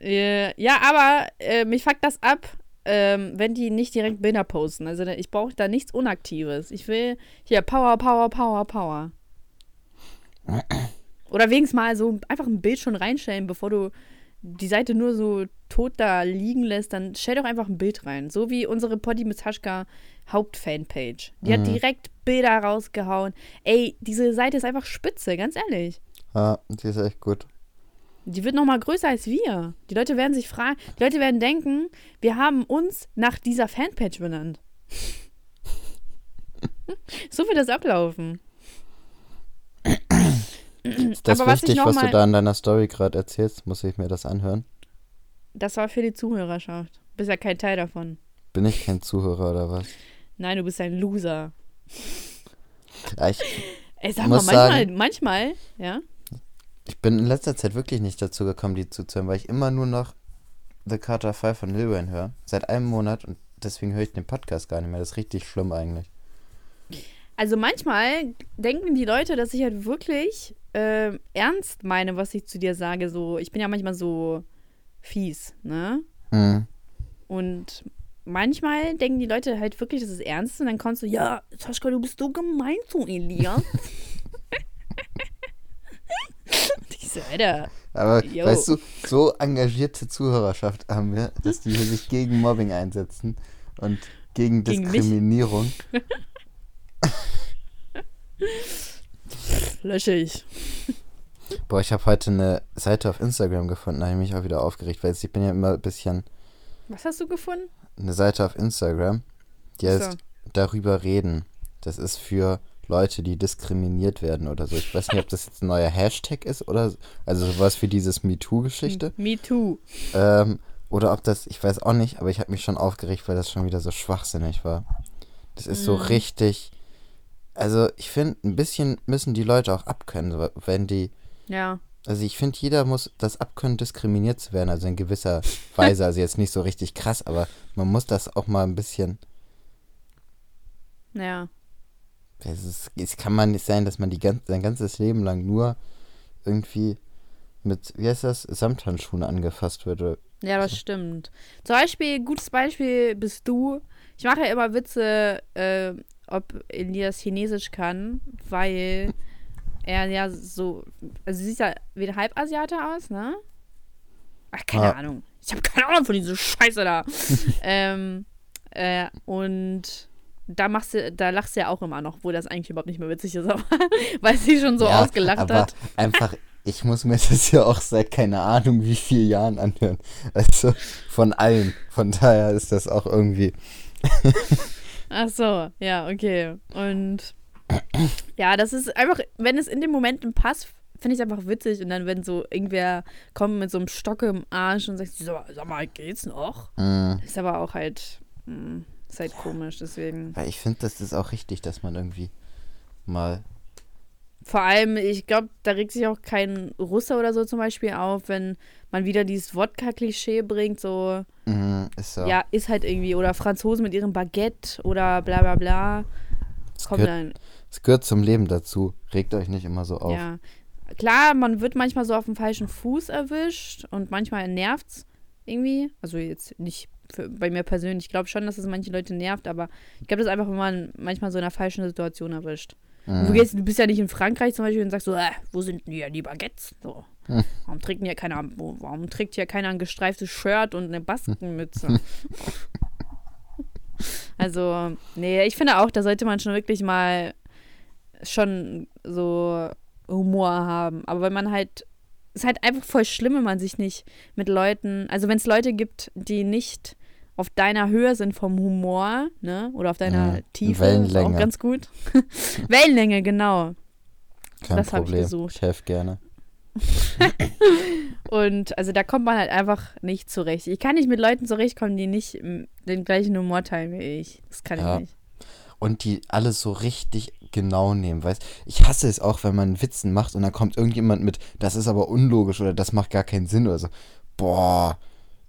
äh, ja, aber äh, mich fuckt das ab, ähm, wenn die nicht direkt Bilder posten. Also ich brauche da nichts Unaktives. Ich will hier Power, Power, Power, Power. Oder wenigstens mal so einfach ein Bild schon reinstellen, bevor du die Seite nur so tot da liegen lässt, dann stell doch einfach ein Bild rein. So wie unsere Poddy mit Haschka Hauptfanpage. Die hat Mhm. direkt Bilder rausgehauen. Ey, diese Seite ist einfach spitze, ganz ehrlich. Ja, die ist echt gut. Die wird noch mal größer als wir. Die Leute werden sich fragen, die Leute werden denken, wir haben uns nach dieser Fanpage benannt. [LAUGHS] so wird das ablaufen. Ist das Aber was ich wichtig, noch was du da in deiner Story gerade erzählst? Muss ich mir das anhören? Das war für die Zuhörerschaft. Du bist ja kein Teil davon. Bin ich kein Zuhörer oder was? Nein, du bist ein Loser. Ja, ich, Ey, sag Muss mal, manchmal, sagen- manchmal, ja. ich bin in letzter Zeit wirklich nicht dazu gekommen, die zuzuhören, weil ich immer nur noch The Carter 5 von Lil Wayne höre. Seit einem Monat und deswegen höre ich den Podcast gar nicht mehr. Das ist richtig schlimm eigentlich. Also manchmal denken die Leute, dass ich halt wirklich ähm, ernst meine, was ich zu dir sage. So, ich bin ja manchmal so fies, ne? Mhm. Und manchmal denken die Leute halt wirklich, das ist ernst und dann kommst du, ja, Sascha, du bist so gemein zu Elias. [LAUGHS] Und ich so, Alter, Aber Jo. weißt du, so engagierte Zuhörerschaft haben wir, dass die sich gegen Mobbing einsetzen und gegen Gegen? Diskriminierung. [LAUGHS] lösche ich. Boah, ich habe heute eine Seite auf Instagram gefunden, da habe ich mich auch wieder aufgeregt, weil ich bin ja immer ein bisschen Was hast du gefunden? eine Seite auf Instagram, die heißt so. darüber reden. Das ist für Leute, die diskriminiert werden oder so. Ich weiß nicht, ob das jetzt ein neuer Hashtag ist oder so- also sowas für dieses MeToo-Geschichte. Me too. Ähm, oder ob das, ich weiß auch nicht, aber ich habe mich schon aufgeregt, weil das schon wieder so schwachsinnig war. Das ist so Mhm. richtig. Also ich finde, ein bisschen müssen die Leute auch abkönnen, wenn die, Ja. Also ich finde, jeder muss das abkönnen, diskriminiert zu werden, also in gewisser [LAUGHS] Weise. Also jetzt nicht so richtig krass, aber man muss das auch mal ein bisschen. Ja. Es, ist, es kann man nicht sein, dass man die ganz, sein ganzes Leben lang nur irgendwie mit, wie heißt das, Samthandschuhen angefasst wird. Oder Ja, das stimmt. Zum Beispiel, gutes Beispiel bist du. Ich mache ja immer Witze, äh, ob Elias Chinesisch kann, weil er ja so. Also, sie sieht ja wie ein Halbasiate aus, ne? Ach, keine Ah. Ahnung. Ich habe keine Ahnung von dieser Scheiße da. [LAUGHS] ähm, äh, und da machst du, da lachst du ja auch immer noch, wo das eigentlich überhaupt nicht mehr witzig ist, [LAUGHS] aber weil sie schon so Ja, ausgelacht hat. einfach, ich muss mir das ja auch seit keine Ahnung wie vielen Jahren anhören. Also von allen. Von daher ist das auch irgendwie. [LAUGHS] Ach so, ja, okay. Und ja, das ist einfach, wenn es in den Momenten passt, finde ich es einfach witzig. Und dann, wenn so irgendwer kommt mit so einem Stock im Arsch und sagt, so, sag mal, geht's noch? Mh, Ist aber auch halt, mh, ist halt komisch, deswegen. weil ich finde, das ist auch richtig, dass man irgendwie mal. Vor allem, ich glaube, da regt sich auch kein Russe oder so zum Beispiel auf, wenn man wieder dieses Wodka-Klischee bringt, so, Mh, ist so. ja, ist halt irgendwie, oder Franzosen mit ihrem Baguette oder bla bla bla. es, Kommt gehört, dann, es gehört zum Leben dazu. Regt euch nicht immer so auf. Ja. Klar, man wird manchmal so auf dem falschen Fuß erwischt und manchmal nervt's irgendwie. Also jetzt nicht für, bei mir persönlich. Ich glaube schon, dass es manche Leute nervt, aber ich glaube, das ist einfach, wenn man manchmal so in einer falschen Situation erwischt. Und Du, Mhm. gehst, du bist ja nicht in Frankreich zum Beispiel und sagst so, äh, wo sind denn hier die Baguettes? So. Hm. Warum trägt hier keiner, warum trägt hier keiner ein gestreiftes Shirt und eine Baskenmütze? [LAUGHS] also, nee, ich finde auch, da sollte man schon wirklich mal schon so Humor haben. Aber wenn man halt, es ist halt einfach voll schlimm, wenn man sich nicht mit Leuten, also wenn es Leute gibt, die nicht auf deiner Höhe sind vom Humor, ne? Oder auf deiner Mhm. Tiefe. Ist auch Wellenlänge. ganz gut. [LAUGHS] Wellenlänge, genau. Kein das hab ich gesucht. Ich helfe gerne. [LAUGHS] Und also da kommt man halt einfach nicht zurecht. Ich kann nicht mit Leuten zurechtkommen, die nicht mm, den gleichen Humor teilen wie ich. Das kann Ja. ich nicht. Und die alles so richtig genau nehmen, weißt Ich hasse es auch, wenn man Witzen macht und dann kommt irgendjemand mit, das ist aber unlogisch oder das macht gar keinen Sinn oder so. Boah,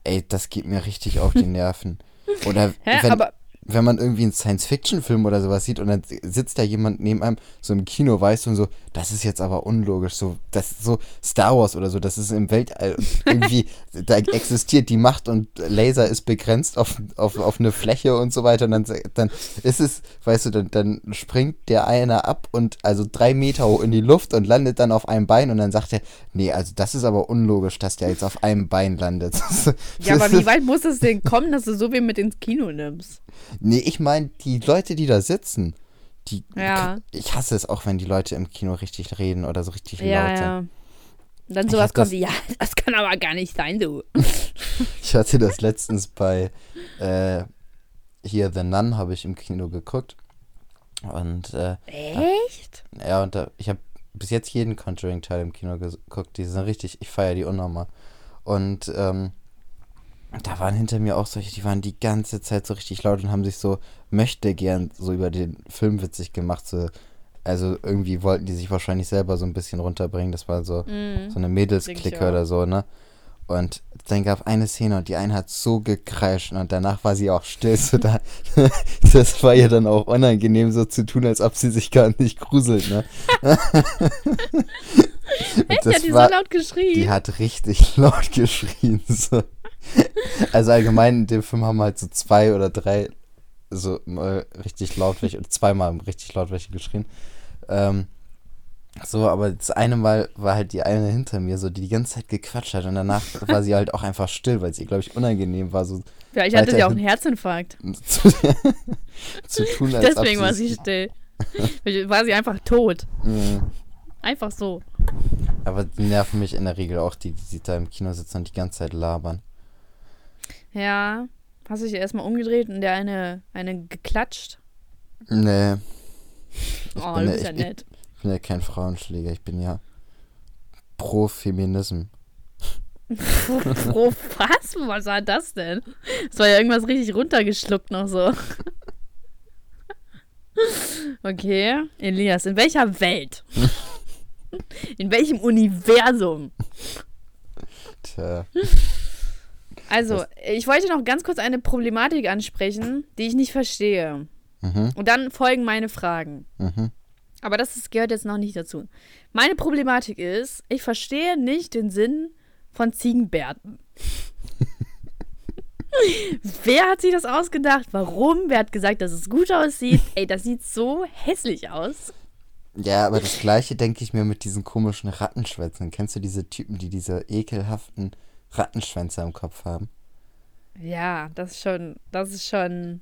ey, das geht mir richtig auf die [LAUGHS] Nerven. Oder Hä? wenn, Aber wenn man irgendwie einen Science-Fiction-Film oder sowas sieht und dann sitzt da jemand neben einem so im Kino, weißt du, und so, das ist jetzt aber unlogisch, so, das so Star Wars oder so, das ist im Weltall [LAUGHS] und irgendwie, da existiert die Macht und Laser ist begrenzt auf, auf, auf eine Fläche und so weiter und dann, dann ist es, weißt du, dann, dann springt der eine ab und also drei Meter hoch in die Luft und landet dann auf einem Bein und dann sagt er, nee, also das ist aber unlogisch, dass der jetzt auf einem Bein landet. [LAUGHS] ja, aber wie weit muss es denn kommen, dass du so viel mit ins Kino nimmst? Nee, ich meine, die Leute, die da sitzen, die. Ja. Ich hasse es auch, wenn die Leute im Kino richtig reden oder so richtig Ja, laut sind. ja. Und dann sowas kommt wie, ja, das kann aber gar nicht sein, du. [LAUGHS] Ich hatte das letztens bei äh, hier The Nun habe ich im Kino geguckt. Und äh, Echt? ja, und da, ich habe bis jetzt jeden Conjuring-Teil im Kino geguckt. Die sind richtig, ich feiere die unnormal. Und ähm, da waren hinter mir auch solche, die waren die ganze Zeit so richtig laut und haben sich so möchte gern so über den Film witzig gemacht. So, also irgendwie wollten die sich wahrscheinlich selber so ein bisschen runterbringen. Das war so, Mhm. so eine Mädelsklicke oder so, ne? Und dann gab eine Szene und die eine hat so gekreischt und danach war sie auch still. So da, [LAUGHS] das war ihr dann auch unangenehm, so zu tun, als ob sie sich gar nicht gruselt, ne? [LAUGHS] Echt? Hat die so laut geschrien? die hat richtig [LAUGHS] laut geschrien. So. [LAUGHS] Also allgemein in dem Film haben halt so zwei oder drei so mal richtig laut welche, oder zweimal richtig laut welche geschrien. Ähm, so, aber das eine Mal war halt die eine hinter mir, so die die ganze Zeit gequatscht hat und danach [LAUGHS] war sie halt auch einfach still, weil es ihr, glaube ich, unangenehm war, so Vielleicht hatte sie auch einen Herzinfarkt. zu, [LAUGHS] zu tun, als Deswegen war sie still. War sie einfach tot. Mhm. Einfach so. Aber die nerven mich in der Regel auch, die, die da im Kino sitzen und die ganze Zeit labern. Ja. Hast du dich erstmal umgedreht und der eine, eine geklatscht? Nee, [LAUGHS] Oh, bin du ja bist ja echt- nett. ich bin ja kein Frauenschläger, ich bin ja pro Feminism. [LAUGHS] Pro was? Was war das denn? Das war ja irgendwas richtig runtergeschluckt noch so. [LAUGHS] Okay. Elias, in welcher Welt? In welchem Universum? Tja. Also, ich wollte noch ganz kurz eine Problematik ansprechen, die ich nicht verstehe. Mhm, Und dann folgen meine Fragen. mhm. Aber das ist, gehört jetzt noch nicht dazu. Meine Problematik ist, ich verstehe nicht den Sinn von Ziegenbärten. [LAUGHS] Wer hat sich das ausgedacht? Warum? Wer hat gesagt, dass es gut aussieht? Ey, das sieht so hässlich aus. Ja, aber das gleiche denke ich mir mit diesen komischen Rattenschwänzen. Kennst du diese Typen, die diese ekelhaften Rattenschwänze am Kopf haben? Ja, das ist schon, das ist schon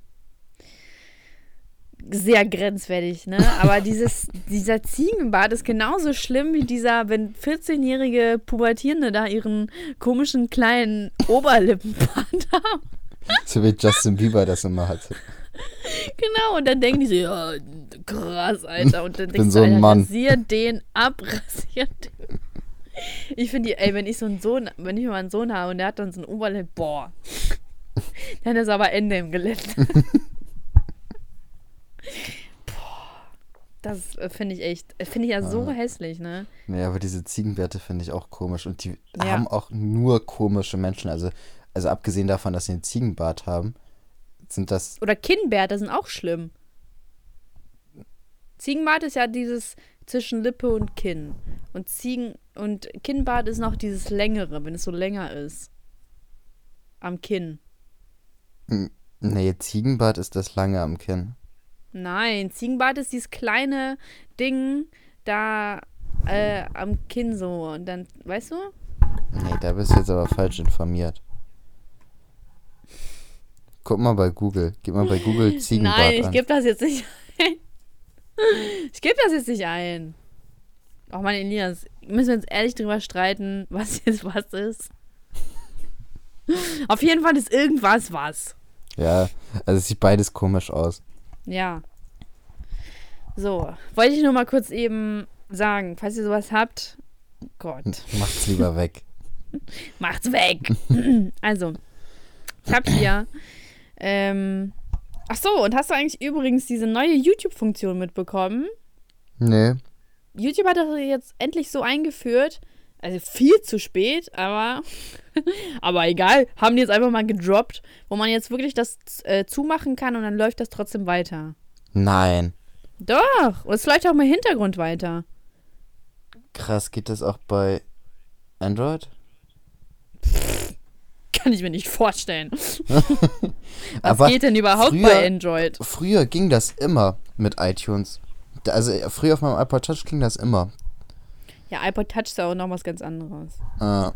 sehr grenzwertig, ne? Aber [LAUGHS] dieses, dieser Ziegenbart ist genauso schlimm wie dieser, wenn 14-jährige Pubertierende da ihren komischen kleinen Oberlippenbart [LAUGHS] haben. So wie Justin Bieber das immer hatte. Genau, und dann denken die so, ja, krass, Alter. Und dann denkst so du, ein Alter, Mann. rasier den ab, [LAUGHS] rasier den. Ich finde, die- ey, wenn ich so einen Sohn, wenn ich mal einen Sohn habe und der hat dann so ein Oberlipp, boah. Dann ist aber Ende im Gelände. [LAUGHS] boah. Das äh, finde ich echt, äh, finde ich ja so hässlich, ne? Nee, aber diese Ziegenbärte finde ich auch komisch. Und die Ja. haben auch nur komische Menschen. Also, also abgesehen davon, dass sie einen Ziegenbart haben, sind das. Oder Kinnbärte sind auch schlimm. Ziegenbart ist ja dieses zwischen Lippe und Kinn. Und Ziegen und Kinnbart ist noch dieses längere, wenn es so länger ist. Am Kinn. Nee, Ziegenbart ist das lange am Kinn. Nein, Ziegenbart ist dieses kleine Ding da äh, am Kinn so. Und dann, weißt du? Nee, da bist du jetzt aber falsch informiert. Guck mal bei Google. Gib mal bei Google [LAUGHS] Ziegenbart Nein, ich an. gebe das jetzt nicht ein. Ich gebe das jetzt nicht ein. Auch meine Elias, müssen wir uns ehrlich drüber streiten, was [LAUGHS] jetzt was ist. Auf jeden Fall ist irgendwas was. Ja, also es sieht beides komisch aus. Ja. So, wollte ich nur mal kurz eben sagen, falls ihr sowas habt, Gott, [LAUGHS] Macht's lieber weg. [LAUGHS] macht's weg. [CLEARS THROAT] also, ich hab hier, ähm, ach so, und hast du eigentlich übrigens diese neue YouTube-Funktion mitbekommen? Nee. YouTube hat das jetzt endlich so eingeführt. Also viel zu spät, aber, [LAUGHS] aber egal. Haben die jetzt einfach mal gedroppt, wo man jetzt wirklich das äh, zumachen kann und dann läuft das trotzdem weiter. Nein. Doch, und es läuft auch im Hintergrund weiter. Krass, geht das auch bei Android? Kann ich mir nicht vorstellen. [LAUGHS] Was geht denn überhaupt früher- bei Android? Früher ging das immer mit iTunes. Also äh, früher auf meinem iPod Touch ging das immer. Ja, iPod Touch ist auch noch was ganz anderes. Äh,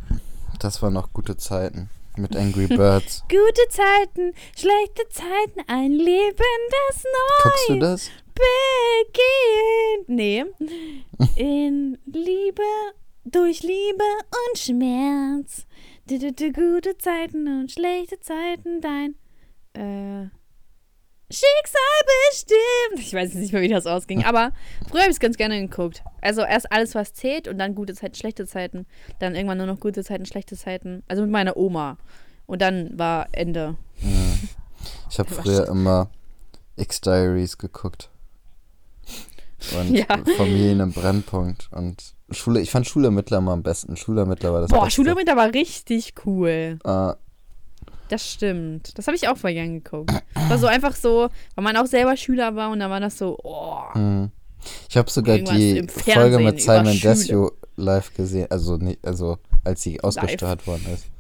das waren noch gute Zeiten. Mit Angry Birds. [LAUGHS] Gute Zeiten, schlechte Zeiten, ein Leben, das neu Guckst du das? beginnt. Nee. [LAUGHS] In Liebe, durch Liebe und Schmerz. Du, du, du, gute Zeiten und schlechte Zeiten, dein äh, Schicksal bestimmt. Ich weiß jetzt nicht mehr, wie das ausging, aber früher habe ich es ganz gerne geguckt. Also erst alles, was zählt und dann gute Zeiten, schlechte Zeiten. Dann irgendwann nur noch gute Zeiten, schlechte Zeiten. Also mit meiner Oma. Und dann war Ende. Ich habe früher immer X-Diaries geguckt. Und Ja. Familien im Brennpunkt. Und Schule, ich fand Schulermittler immer am besten. Schulermittler war das Boah, Beste. Schule war richtig cool. Äh, Das stimmt. Das habe ich auch voll gern geguckt. War so einfach so, weil man auch selber Schüler war und dann war das so, oh. hm. Ich habe sogar die Folge mit Simon. Desio live gesehen. Also, nicht, also als sie ausgestrahlt worden ist. [LAUGHS]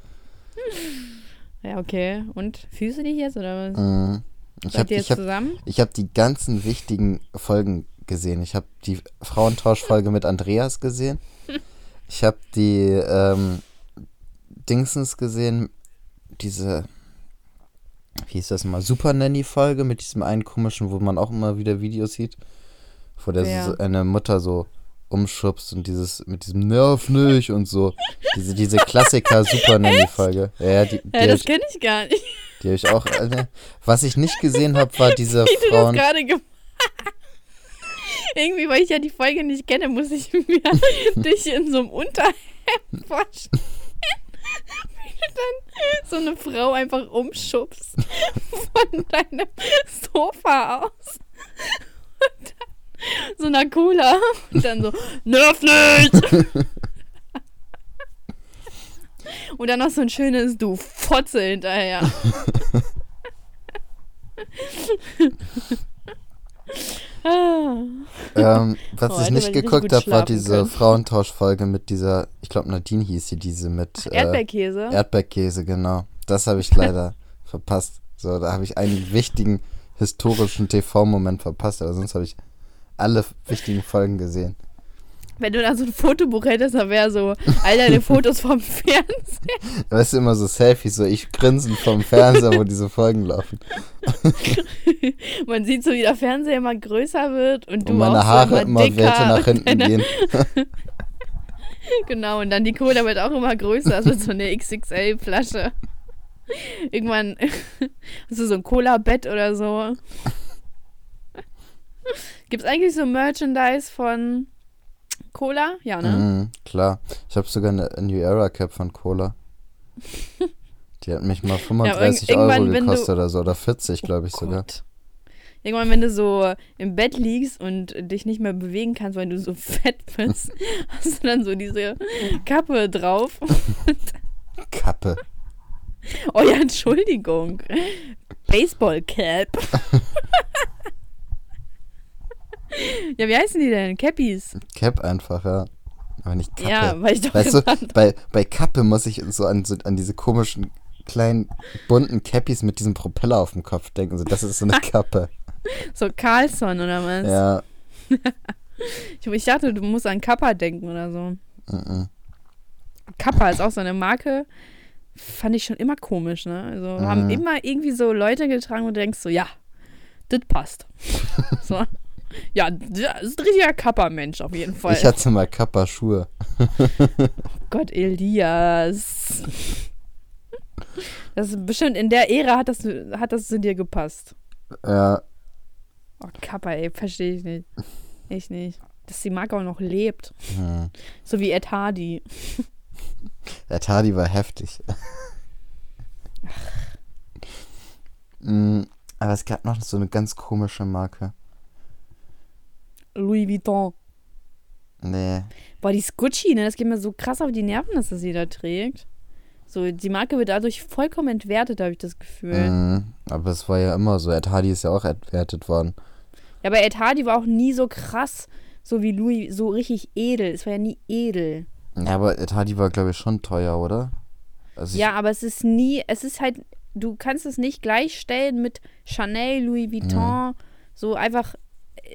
Ja, okay. Und fühlst du dich jetzt oder was? Mhm. Ich habe hab, zusammen? ich die ganzen wichtigen Folgen gesehen. Ich habe die Frauentauschfolge mit Andreas gesehen. Ich habe die ähm, Dingsens gesehen. Diese, wie hieß das mal? Super Nanny-Folge mit diesem einen komischen, wo man auch immer wieder Videos sieht. Wo der Wer? so eine Mutter so umschubst und dieses mit diesem Nerv nicht und so. Diese, diese Klassiker Super [LAUGHS] Nanny-Folge. Ja, ja, die, die Ja, das kenne ich gar nicht. die hab ich auch. Alter. Was ich nicht gesehen habe, war [LAUGHS] diese du das Frauen. gerade gemacht Irgendwie, weil ich ja die Folge nicht kenne, muss ich [LAUGHS] mir dich in so einem Unterhemd vorstellen. Wie du dann so eine Frau einfach umschubst von deinem Sofa aus. Und dann so einer Cola. Und dann so, nerv nicht! Und dann noch so ein schönes Du Fotze hinterher. [LAUGHS] ah. Ähm, was Oh, ich nicht geguckt habe, war diese. Frauentauschfolge mit dieser, ich glaube Nadine hieß sie, diese mit äh, Erdbeerkäse. Erdbeerkäse, genau. Das habe ich leider [LAUGHS] verpasst. So, da habe ich einen wichtigen historischen TV-Moment verpasst, aber sonst habe ich alle wichtigen Folgen gesehen. Wenn du da so ein Fotobuch hättest, dann wäre so all deine Fotos vom Fernsehen. [LAUGHS] Weißt du, immer so Selfies, so ich grinsen vom Fernseher, wo diese Folgen laufen. [LAUGHS] Man sieht so, wie der Fernseher immer größer wird und du Und meine auch Haare so immer dicker weiter nach und hinten [LAUGHS] gehen. Genau, und dann die Cola wird auch immer größer, also so eine XXL-Flasche. Irgendwann hast du so ein Cola-Bett oder so. Gibt es eigentlich so Merchandise von Cola? Ja, ne? Mhm, klar. Ich habe sogar eine New Era Cap von Cola. [LAUGHS] Die hat mich mal 35 Euro irgendwann, wenn du- gekostet oder so. Oder 40, glaube ich sogar. Oh Gott. Irgendwann, wenn du so im Bett liegst und dich nicht mehr bewegen kannst, weil du so [LAUGHS] fett bist, [LAUGHS] hast du dann so diese Kappe drauf. Kappe. Oh ja, Entschuldigung. Baseball Cap. Ja, wie heißen die denn? Cappies. Cap einfach, ja. Aber nicht Kappe. Ja, weil ich doch Weißt du, bei, bei Kappe muss ich so an, so an diese komischen kleinen bunten Cappies mit diesem Propeller auf dem Kopf denken. So, das ist so eine [LAUGHS] Kappe. so Carlson oder was? ja. [LAUGHS] Ich, ich dachte, du musst an Kappa denken oder so. mhm. Kappa ist auch so eine Marke. Fand ich schon immer komisch, ne? Also haben Mhm. immer irgendwie so Leute getragen und du denkst so, ja, das passt. [LAUGHS] so. Ja, das ist ein richtiger Kappa-Mensch auf jeden Fall. Ich hatte mal Kappa-Schuhe. Gott, Elias. Das ist bestimmt in der Ära hat das, hat das zu dir gepasst. Ja, Oh, Kappa, ey, verstehe ich nicht. Ich nicht. Dass die Marke auch noch lebt. hm. So wie Ed Hardy. Der Tadi war heftig. Mm, Aber es gab noch so eine ganz komische Marke. Louis Vuitton. Nee. Boah, die Gucci, ne? Das geht mir so krass auf die Nerven, dass das jeder trägt. So, die Marke wird dadurch vollkommen entwertet, habe ich das Gefühl. Mm, Aber es war ja immer so. Ed Hardy ist ja auch entwertet worden. Ja, aber Ed Hardy war auch nie so krass, so wie Louis, so richtig edel. Es war ja nie edel. Ja, aber Ed Hardy war, glaube ich, schon teuer, oder? Also Ja, aber es ist nie, es ist halt, du kannst es nicht gleichstellen mit Chanel, Louis Vuitton. So einfach,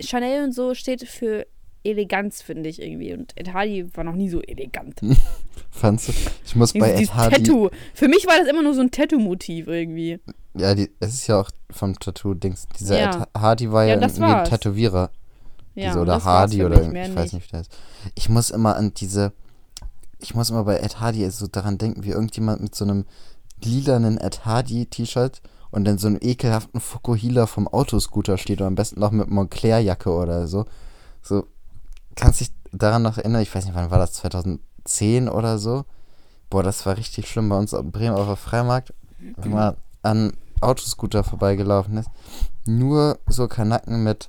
Chanel und so steht für Eleganz, finde ich irgendwie. Und Ed Hardy war noch nie so elegant. [LAUGHS] fandst du? Ich muss bei Ed Hardy. Tattoo. Für mich war das immer nur so ein Tattoo-Motiv irgendwie. Ja, die, es ist ja auch vom Tattoo-Dings. Dieser Ja. Ed Hardy war Ja, ja, irgendwie ein. Tätowierer. Ja, diese, oder Hardy oder ich weiß nicht. nicht, wie der heißt. Ich muss immer an diese, ich muss immer bei Ed Hardy so daran denken, wie irgendjemand mit so einem lilanen Ed Hardy T-Shirt und dann so einem ekelhaften Fukuhila vom Autoscooter steht oder am besten noch mit Montclair-Jacke oder so. So, kannst dich daran noch erinnern? Ich weiß nicht, wann war das? 2010 oder so? Boah, das war richtig schlimm bei uns in Bremen auf der Freimarkt, wenn man an Autoscooter vorbeigelaufen ist. Nur so Kanacken mit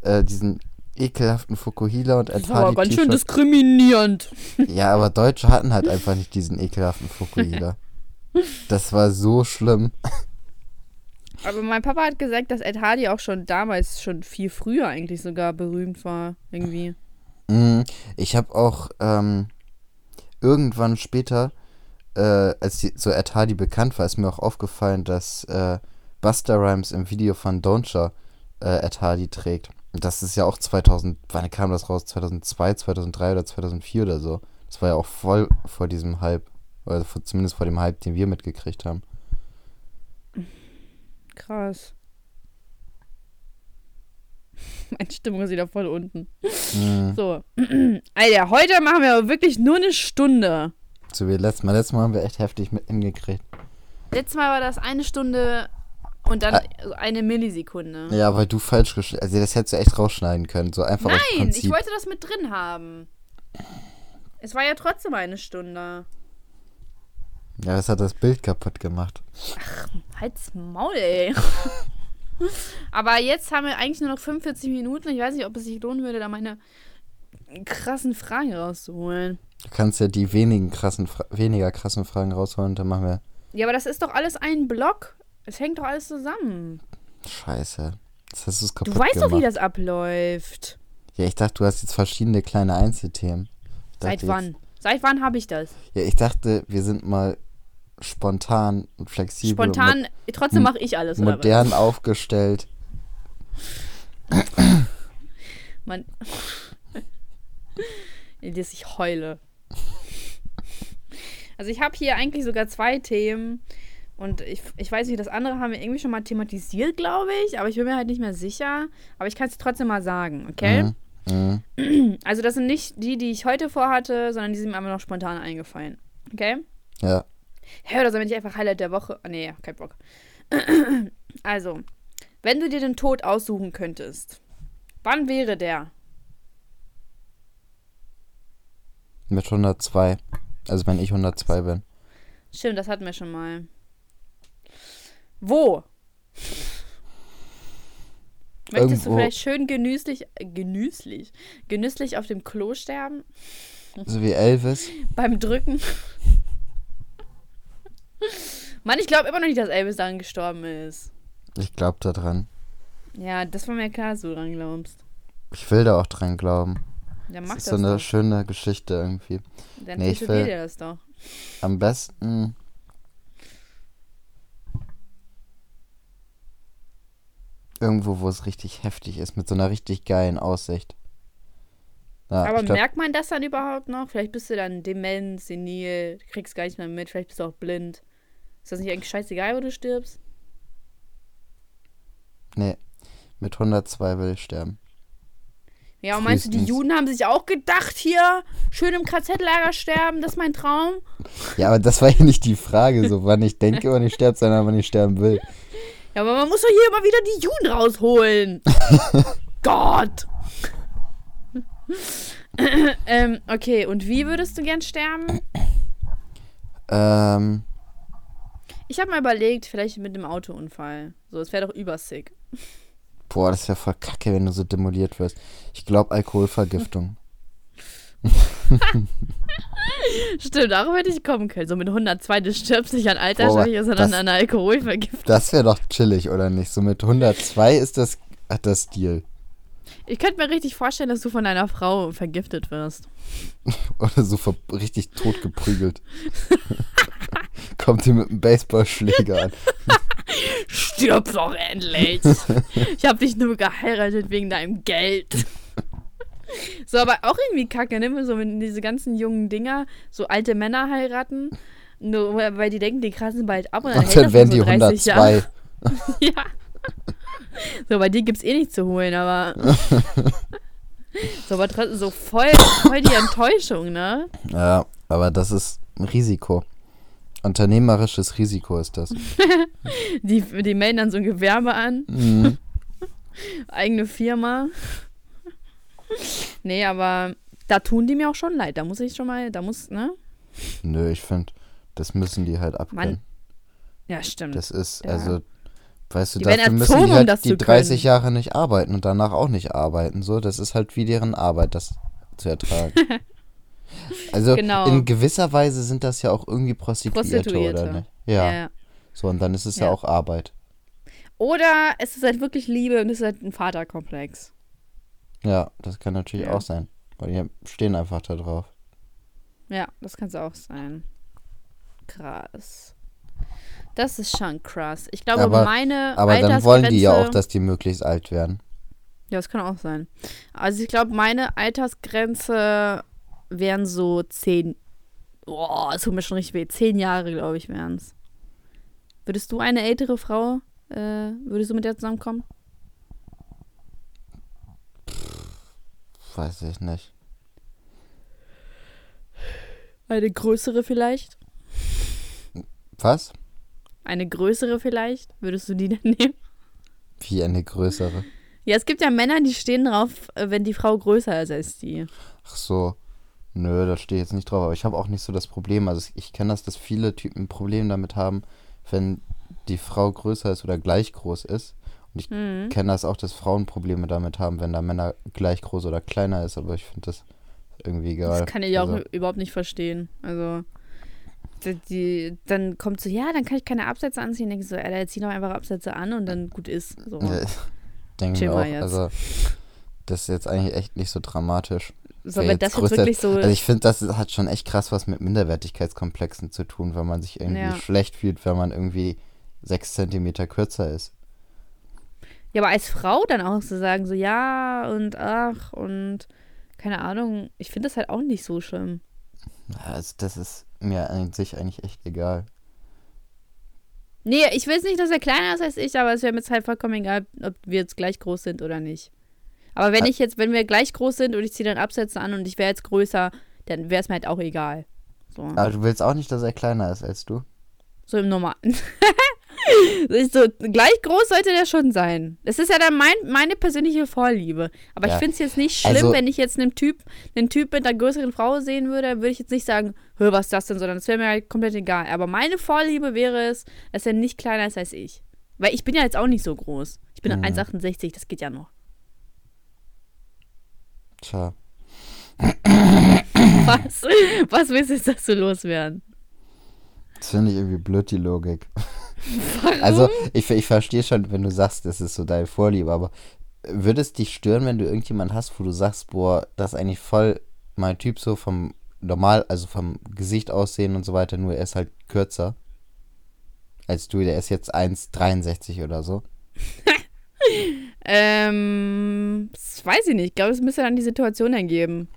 äh, diesen ekelhaften Fukuhila und Das ist aber Hardy ganz schön diskriminierend. [LAUGHS] Ja, aber Deutsche hatten halt einfach nicht diesen ekelhaften Fukuhila. [LAUGHS] Das war so schlimm. Aber mein Papa hat gesagt, dass Ed Hardy auch schon damals, schon viel früher eigentlich sogar berühmt war. Irgendwie. Mm, Ich habe auch ähm, irgendwann später, äh, als so Ed Hardy bekannt war, ist mir auch aufgefallen, dass äh, Buster Rhymes im Video von Don'tcha äh, Ed Hardy trägt. Das ist ja auch 2000, wann kam das raus? 2002, 2003 oder 2004 oder so. Das war ja auch voll vor diesem Hype. Oder vor, zumindest vor dem Hype, den wir mitgekriegt haben. Krass. [LAUGHS] Meine Stimmung ist wieder voll unten. Mm, So. [CLEARS THROAT] Alter, heute machen wir aber wirklich nur eine Stunde. so wie letztes Mal. Letztes Mal haben wir echt heftig mit hingekriegt. Letztes Mal war das eine Stunde und dann eine Millisekunde. Ja, weil du falsch geschnitten Also das hättest du echt rausschneiden können. So einfach aus Nein, ich wollte das mit drin haben. Es war ja trotzdem eine Stunde. Ja, das hat das Bild kaputt gemacht. Halt's Maul, ey. [LAUGHS] Aber jetzt haben wir eigentlich nur noch 45 Minuten. Ich weiß nicht, ob es sich lohnen würde, da meine krassen Fragen rauszuholen. Du kannst ja die wenigen krassen, Fra weniger krassen Fragen rausholen, dann machen wir. Ja, aber das ist doch alles ein Block. Es hängt doch alles zusammen. Scheiße. Das hast du's kaputt Du weißt gemacht. doch, wie das abläuft. Ja, ich dachte, du hast jetzt verschiedene kleine Einzelthemen. Seit wann? Seit wann habe ich das? Jetzt, ja, ich dachte, wir sind mal spontan und flexibel. Spontan, trotzdem mache ich alles. Modern aufgestellt. Man. [LAUGHS] dass ich heule. Also ich habe hier eigentlich sogar zwei Themen. Und ich, ich weiß nicht, das andere haben wir irgendwie schon mal thematisiert, glaube ich. Aber ich bin mir halt nicht mehr sicher. Aber ich kann es trotzdem mal sagen, okay? Mhm. Mhm. Also das sind nicht die, die ich heute vorhatte, sondern die sind mir einfach noch spontan eingefallen. Okay? Ja. Hä, oder soll ich einfach Highlight der Woche? Oh, nee, kein Bock. [CLEARS THROAT] Also, wenn du dir den Tod aussuchen könntest, wann wäre der? Mit 102. Also wenn ich 102 bin. Stimmt, das hatten wir schon mal. Wo? Möchtest du Irgendwo- vielleicht schön genüsslich, genüsslich, genüsslich auf dem Klo sterben? So wie Elvis. Beim Drücken? Mann, ich glaube immer noch nicht, dass Elvis daran gestorben ist. Ich glaube da dran. Ja, das war mir klar, dass du dran glaubst. Ich will da auch dran glauben. Dann Das mach ist das so eine doch. schöne Geschichte irgendwie. Dann Nee, ich will- dir das doch. Am besten. Irgendwo, wo es richtig heftig ist, mit so einer richtig geilen Aussicht. Ja, Aber glaub, merkt man das dann überhaupt noch? Vielleicht bist du dann dement, senil, kriegst gar nichts mehr mit, vielleicht bist du auch blind. Ist das nicht eigentlich scheißegal, wo du stirbst? nee, mit 102 will ich sterben. Ja, und meinst du, die. Juden haben sich auch gedacht, hier, schön im KZ-Lager sterben, das ist mein Traum? Ja, aber das war ja nicht die Frage, so wann ich denke, wann ich sterbe, sondern wann ich sterben will. Ja, aber man muss doch hier immer wieder die Juden rausholen. [LAUGHS] Gott. ähm, okay, und wie würdest du gern sterben? Ähm, Ich habe mal überlegt, vielleicht mit einem Autounfall. So, das wäre doch übersick. boah, das wäre voll kacke, wenn du so demoliert wirst. Ich glaube Alkoholvergiftung. [LAUGHS] Stimmt, darauf hätte ich kommen können. So mit 102, du stirbst nicht an Altersschwäche, sondern das- an Alkoholvergiftung. Das wäre doch chillig, oder nicht? So mit 102 ist das, hat das Stil. Ich könnte mir richtig vorstellen, dass du von deiner Frau vergiftet wirst. [LAUGHS] Oder so richtig tot geprügelt. [LAUGHS] Kommt die mit einem Baseballschläger an. [LAUGHS] Stirb doch endlich! ich habe dich nur geheiratet wegen deinem Geld. So, aber auch irgendwie kacke, ne? So wenn diese ganzen jungen Dinger so alte Männer heiraten, nur weil die denken, die krassen bald ab und dann, Und dann werden nur die so 30 Jahre. 102. Ja. [LAUGHS] So, bei dir gibt's eh nichts zu holen, aber. [LAUGHS] so, aber trotzdem so voll, voll die Enttäuschung, ne? Ja, aber das ist ein Risiko. Unternehmerisches Risiko ist das. [LAUGHS] Die, die melden dann so ein Gewerbe an, Mhm. eigene Firma. Nee, aber da tun die mir auch schon leid. Da muss ich schon mal, da muss, ne? Nö, ich finde, das müssen die halt abkönnen. Ja, stimmt. Das ist, Ja. also, weißt du, Die dafür müssen die halt die zu 30 können. Jahre nicht arbeiten und danach auch nicht arbeiten. So, das ist halt wie deren Arbeit, das zu ertragen. [LAUGHS] also Genau. in gewisser Weise sind das ja auch irgendwie Prostituierte, Prostituierte. oder nicht? Ja. ja. So, und dann ist es ja, Ja. auch Arbeit. Oder es ist halt wirklich Liebe und es ist halt ein Vaterkomplex. Ja, das kann natürlich Ja. auch sein. Weil die stehen einfach da drauf. Ja, das kann es auch sein. Krass. Das ist schon krass. Ich glaube, Aber- meine Aber dann wollen die ja auch, dass die möglichst alt werden. Ja, das kann auch sein. Also ich glaube, meine Altersgrenze wären so zehn. Boah, es tut mir schon richtig weh. Zehn Jahre, glaube ich, wären es. Würdest du eine ältere Frau, äh, würdest du mit der zusammenkommen? Weiß ich nicht. Eine größere vielleicht? Was? Eine größere vielleicht? Würdest du die dann [LAUGHS] nehmen? Wie eine größere. Ja, es gibt ja Männer, die stehen drauf, äh, wenn die Frau größer ist als die. Ach so. Nö, da stehe ich jetzt nicht drauf. Aber ich habe auch nicht so das Problem. Also ich kenne das, dass viele Typen ein Problem damit haben, wenn die Frau größer ist oder gleich groß ist Und ich Mhm. kenne das auch, dass Frauen Probleme damit haben, wenn da Männer gleich groß oder kleiner ist, aber ich finde das irgendwie egal. Das kann ich auch Also, überhaupt nicht verstehen. Also, die, die, dann kommt so, ja, dann kann ich keine Absätze anziehen. Denke ich so, Alter, zieh doch einfach Absätze an und dann gut ist. So. ja, denke Chill mir auch, jetzt. also das ist jetzt eigentlich echt nicht so dramatisch. so, wenn das jetzt wirklich so. Also ich finde, das hat schon echt krass was mit Minderwertigkeitskomplexen zu tun, wenn man sich irgendwie Ja. schlecht fühlt, wenn man irgendwie sechs Zentimeter kürzer ist. Ja, aber als Frau dann auch zu sagen, so, ja und ach und keine Ahnung, ich finde das halt auch nicht so schlimm. Also das ist mir an sich eigentlich echt egal. Nee, ich will nicht, dass er kleiner ist als ich, aber es wäre mir jetzt halt vollkommen egal, ob wir jetzt gleich groß sind oder nicht. Aber wenn ich jetzt, wenn wir gleich groß sind und ich ziehe dann Absätze an und ich wäre jetzt größer, dann wäre es mir halt auch egal. So, Aber du willst auch nicht, dass er kleiner ist als du? so im Normalen. [LAUGHS] Ich so, gleich groß sollte der schon sein. Das ist ja dann mein, meine persönliche Vorliebe. Aber ich Ja. finde es jetzt nicht schlimm, Also- wenn ich jetzt einen Typ, einen Typ mit einer größeren Frau sehen würde, würde ich jetzt nicht sagen, was ist das denn, sondern es wäre mir halt komplett egal. Aber meine Vorliebe wäre es, dass er nicht kleiner ist als ich. Weil ich bin ja jetzt auch nicht so groß. Ich bin Mhm. 1,68, das geht ja noch. Tja. Was? Was willst du jetzt, dass du loswerden? Das finde ich irgendwie blöd, die Logik. Also, ich, ich verstehe schon, wenn du sagst, das ist so deine Vorliebe, aber würde es dich stören, wenn du irgendjemanden hast, wo du sagst, boah, das ist eigentlich voll mein Typ so vom normal, also vom Gesicht aussehen und so weiter, nur er ist halt kürzer als du, der ist jetzt 1,63 oder so. [LAUGHS] Ähm, das weiß ich nicht. Ich glaube, es müsste dann die Situation ergeben.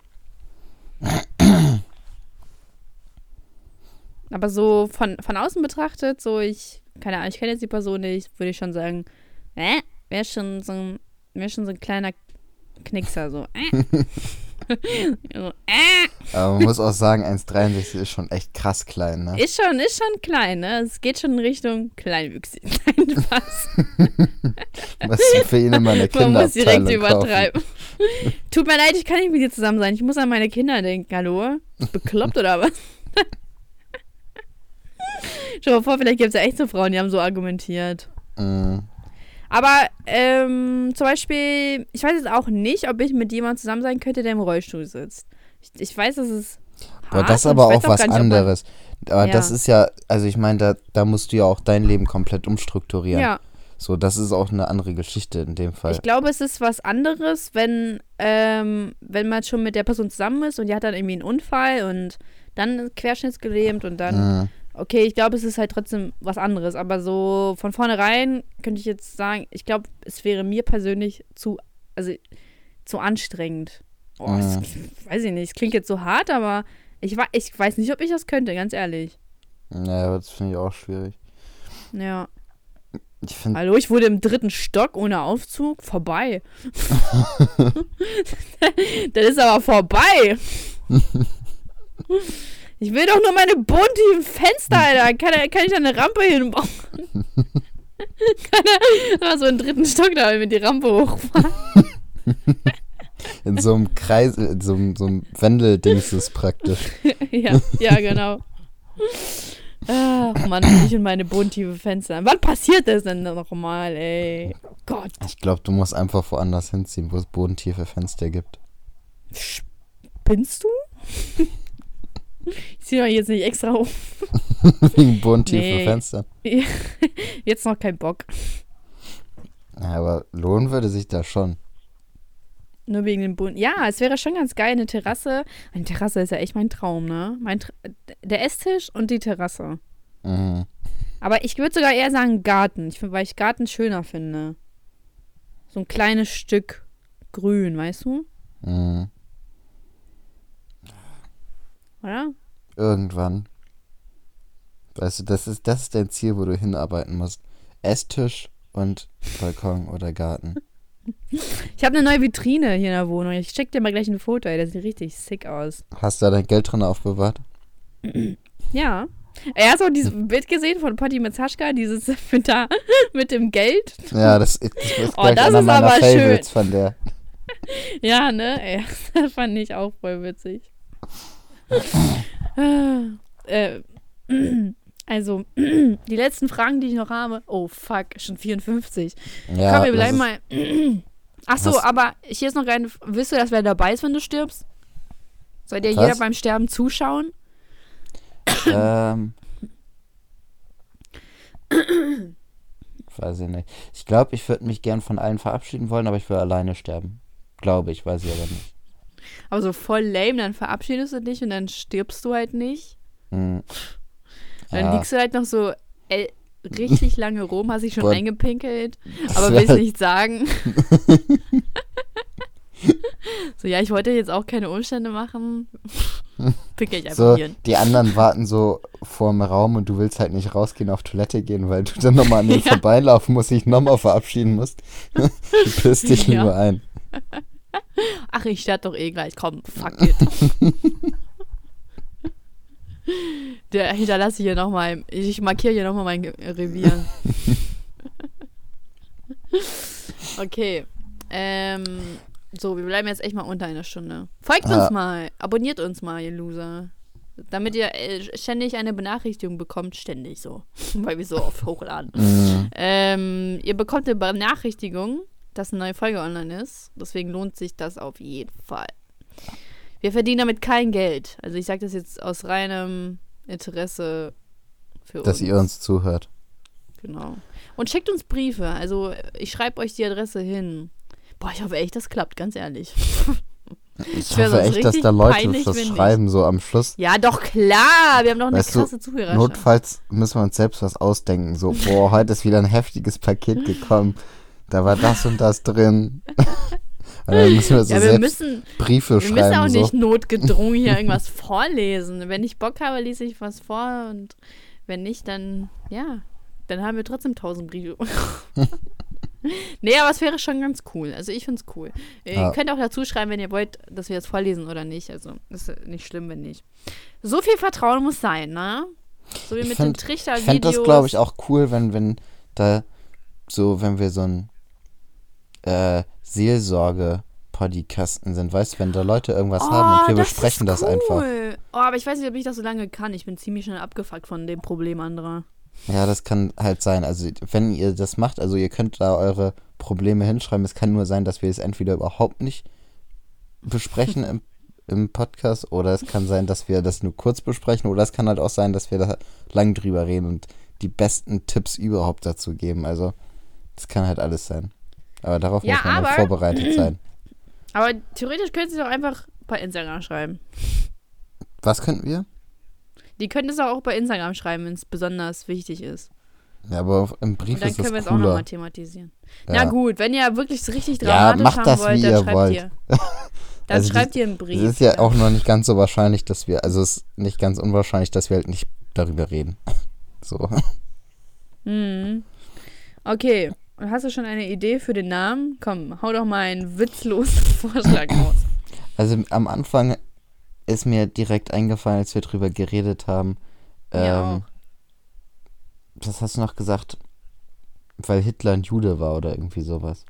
Aber so von, von außen betrachtet, so ich, keine Ahnung, ich kenne jetzt die Person nicht, würde ich schon sagen, äh, wäre schon so wäre schon so ein kleiner Knickser, so, äh. [LAUGHS] [LAUGHS] so äh. Aber man muss auch sagen, 1,63 ist schon echt krass klein, ne? Ist schon, ist schon klein, ne? Es geht schon in Richtung kleinwüchsig. [LAUGHS] Nein, Spaß. [LAUGHS] Was für ihn immer eine Man muss direkt Kinderabteilung übertreiben. Tut mir leid, ich kann nicht mit dir zusammen sein. Ich muss an meine Kinder denken. Hallo? Bekloppt oder was? Schau mal vor, vielleicht gibt es ja echt so Frauen, die haben so argumentiert. Mm, Aber ähm, zum Beispiel, ich weiß jetzt auch nicht, ob ich mit jemandem zusammen sein könnte, der im Rollstuhl sitzt. Ich, ich weiß, das ist. Boah, das ist aber auch was nicht, anderes. Aber Ja. das ist ja, also ich meine, da, da musst du ja auch dein Leben komplett umstrukturieren. Ja, So, das ist auch eine andere Geschichte in dem Fall. ich glaube, es ist was anderes, wenn, ähm, wenn man schon mit der Person zusammen ist und die hat dann irgendwie einen Unfall und dann querschnittsgelähmt und dann Mm, Okay, ich glaube, es ist halt trotzdem was anderes. Aber so von vornherein könnte ich jetzt sagen, ich glaube, es wäre mir persönlich zu, also zu anstrengend. Oh, Mhm. das, weiß ich nicht, es klingt jetzt so hart, aber ich, ich weiß nicht, ob ich das könnte, ganz ehrlich. ja, aber das finde ich auch schwierig. Ja. Ich Hallo, ich wurde im dritten Stock ohne Aufzug. Vorbei. [LAUGHS] [LAUGHS] das ist aber vorbei. [LAUGHS] Ich will doch nur meine bunten Fenster, Alter. [LAUGHS] Kann, er- kann ich da eine Rampe hinbauen? [LAUGHS] kann er so einen dritten Stock da mit die Rampe hochfahren? [LAUGHS] in so einem Kreis, in so einem, so einem Wendeldings ist praktisch. ja, ja, genau. Ach Mann, ich und meine bodentiefe Fenster. Wann passiert das denn nochmal, ey? Gott. Ich glaube, du musst einfach woanders hinziehen, wo es bodentiefe Fenster gibt. Spinnst du? Ich ziehe jetzt nicht extra hoch. [LAUGHS] Wegen bodentiefe Nee. Fenster. [LAUGHS] Jetzt noch kein Bock. Aber lohnen würde sich da schon. Nur wegen dem Boden. Ja, es wäre schon ganz geil, eine Terrasse. Eine Terrasse ist ja echt mein Traum, ne? Mein Tra der Esstisch und die Terrasse. Mhm. Aber ich würde sogar eher sagen Garten. Ich, find- weil ich Garten schöner finde. So ein kleines Stück grün, weißt du? Mhm. Oder? Irgendwann. Weißt du, das ist, das ist dein Ziel, wo du hinarbeiten musst. Esstisch und Balkon oder Garten. Ich habe eine neue Vitrine hier in der Wohnung. Ich check dir mal gleich ein Foto, ey. Das sieht richtig sick aus. Hast du da dein Geld drin aufbewahrt? Ja. Er hat auch dieses Bild gesehen von Potti Metzaschka, dieses [LAUGHS] mit, da, mit dem Geld. Ja, das, das ist Oh, das ist aber Favorites von der. [LAUGHS] Ja, ne? Ey, [LAUGHS] das fand ich auch voll witzig. [LAUGHS] äh, Also, [CLEARS THROAT] die letzten Fragen, die ich noch habe. Oh, fuck, schon 54. Ja, Komm, wir bleiben mal. [CLEARS THROAT] Ach so, Was? aber hier ist noch eine. Willst du, dass wer dabei ist, wenn du stirbst? Soll dir jeder beim Sterben zuschauen? ähm, weiß ich nicht. Ich glaube, ich würde mich gern von allen verabschieden wollen, aber ich will alleine sterben. Glaube ich, weiß ich aber nicht. Aber so voll lame, dann verabschiedest du dich und dann stirbst du halt nicht. Hm. Dann Ja, liegst du halt noch so äh, richtig [LAUGHS] lange rum, hast dich schon Boah. eingepinkelt, aber willst nicht sagen. [LAUGHS] so, ja, ich wollte jetzt auch keine Umstände machen. [LAUGHS] Pinkel ich einfach So, hier. die anderen warten so vorm Raum und du willst halt nicht rausgehen, auf Toilette gehen, weil du dann nochmal an denen Ja. vorbeilaufen musst, dich nochmal verabschieden musst. du pisst dich Ja. lieber ein. Ach, ich sterbe doch eh gleich. Komm, fuck it. [LAUGHS] Der hinterlasse ich hier nochmal. Ich markiere hier nochmal mein Revier. [LAUGHS] okay. Ähm, so, wir bleiben jetzt echt mal unter einer Stunde. Folgt Ja. uns mal. Abonniert uns mal, ihr Loser. Damit ihr äh, ständig eine Benachrichtigung bekommt. Ständig so. [LAUGHS] Weil wir so oft hochladen. Mhm. Ähm, ihr bekommt eine Benachrichtigung, dass eine neue Folge online ist. Deswegen lohnt sich das auf jeden Fall. Wir verdienen damit kein Geld. Also ich sage das jetzt aus reinem Interesse für Dass uns. ihr uns zuhört. Genau. Und schickt uns Briefe. Also ich schreibe euch die Adresse hin. Boah, ich hoffe echt, das klappt, ganz ehrlich. Ich wär hoffe echt, dass da Leute peinlich, nicht. schreiben, so am Schluss. Ja, doch klar. Wir haben doch eine Weißt du, krasse Zuhörerschaft. Notfalls müssen wir uns selbst was ausdenken. So, boah, heute ist wieder ein heftiges Paket gekommen. Da war das und das drin. [LAUGHS] Dann müssen wir so ja, wir müssen, Briefe Wir müssen auch schreiben. nicht So. notgedrungen hier [LAUGHS] irgendwas vorlesen. Wenn ich Bock habe, lese ich was vor und wenn nicht, dann ja, dann haben wir trotzdem tausend Briefe. [LAUGHS] nee, aber es wäre schon ganz cool. Also ich finde es cool. Ihr Ja. könnt auch dazu schreiben, wenn ihr wollt, dass wir das vorlesen oder nicht. Also ist nicht schlimm, wenn nicht. So viel Vertrauen muss sein, ne? So wie Ich mit find- den Trichter-Videos. Ich fände das, glaube ich, auch cool, wenn, wenn da so, wenn wir so ein äh, Seelsorge-Podcasten sind, weißt du, wenn da Leute irgendwas haben und wir Oh, das besprechen das einfach. cool. Oh, aber ich weiß nicht, ob ich das so lange kann. Ich bin ziemlich schnell abgefuckt von dem Problem anderer. Ja, das kann halt sein. Also, wenn ihr das macht, also ihr könnt da eure Probleme hinschreiben. Es kann nur sein, dass wir es entweder überhaupt nicht besprechen im, im Podcast oder es kann sein, dass wir das nur kurz besprechen oder es kann halt auch sein, dass wir da lang drüber reden und die besten Tipps überhaupt dazu geben. Also, das kann halt alles sein. Aber darauf Ja, muss man halt aber- vorbereitet sein. [CLEARS THROAT] Aber theoretisch können sie doch einfach bei Instagram schreiben. Was könnten wir? Die können es auch bei Instagram schreiben, wenn es besonders wichtig ist. Ja, aber im Brief Und dann ist können wir es auch nochmal cooler. thematisieren. Ja. Na gut, wenn ihr wirklich richtig Ja, dramatisch macht haben das, wollt, wie dann ihr schreibt wollt. ihr. [LAUGHS] Dann Also die- schreibt ihr einen Brief. Es ist ja auch noch nicht ganz so wahrscheinlich, dass wir, also es ist nicht ganz unwahrscheinlich, dass wir halt nicht darüber reden. [LAUGHS] So. Mhm. Okay, und hast du schon eine Idee für den Namen? Komm, hau doch mal einen witzlosen [LAUGHS] Vorschlag raus. Also am Anfang ist mir direkt eingefallen, als wir drüber geredet haben. Ähm, was hast du noch gesagt? Weil Hitler ein Jude war oder irgendwie sowas.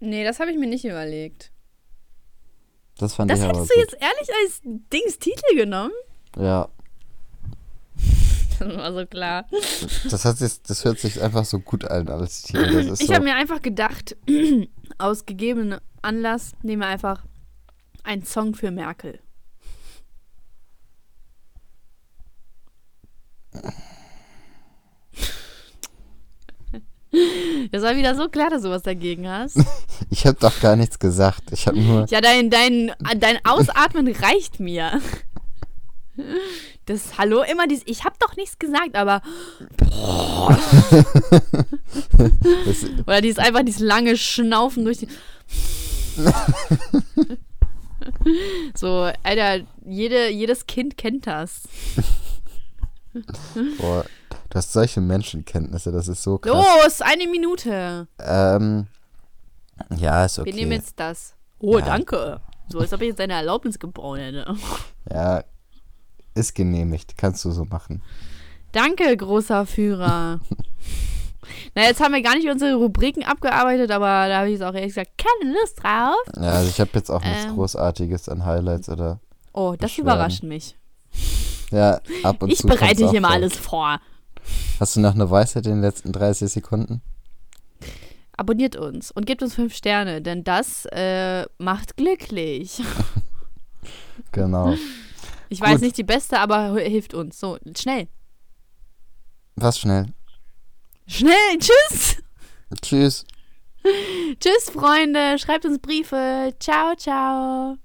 Nee, das habe ich mir nicht überlegt. Das fand Das ich aber hättest du jetzt ehrlich als Dings Titel genommen? Ja, [LAUGHS] Das war so klar. das, hat sich, das hört sich einfach so gut an. Das ist Ich so, habe mir einfach gedacht, [CLEARS THROAT] aus gegebenem Anlass nehmen wir einfach einen Song für Merkel. [LAUGHS] Das war wieder so klar, dass du was dagegen hast. [LAUGHS] ich habe doch gar nichts gesagt. Ich habe nur, Ja, dein, dein, dein Ausatmen reicht mir. Das Hallo immer dieses, ich habe doch nichts gesagt, aber das, [LAUGHS] oder dieses einfach dieses lange Schnaufen durch die. [LAUGHS] so, Alter, jede, jedes Kind kennt das. boah, du hast solche Menschenkenntnisse, das ist so krass. Los, eine Minute. Ähm, ja, ist okay. Wir nehmen jetzt das. Oh, Ja. danke. So, als ob ich jetzt deine Erlaubnis gebraucht hätte. Ja, ist genehmigt. Kannst du so machen. Danke, großer Führer. [LAUGHS] Na, jetzt haben wir gar nicht unsere Rubriken abgearbeitet, aber da habe ich jetzt auch ehrlich gesagt keine Lust drauf. Ja, also ich habe jetzt auch nichts Ähm. Großartiges an Highlights oder. Oh, das überrascht mich. Ja, ab und Ich zu. kommt's bereite hier mal alles vor. Hast du noch eine Weisheit in den letzten 30 Sekunden? Abonniert uns und gebt uns fünf Sterne, denn das äh, macht glücklich. [LAUGHS] Genau. [LAUGHS] Ich weiß Gut. nicht die beste, aber hilft uns. So, schnell. Was schnell. Schnell, tschüss. Tschüss. [LAUGHS] Tschüss, Freunde. Schreibt uns Briefe. Ciao, ciao.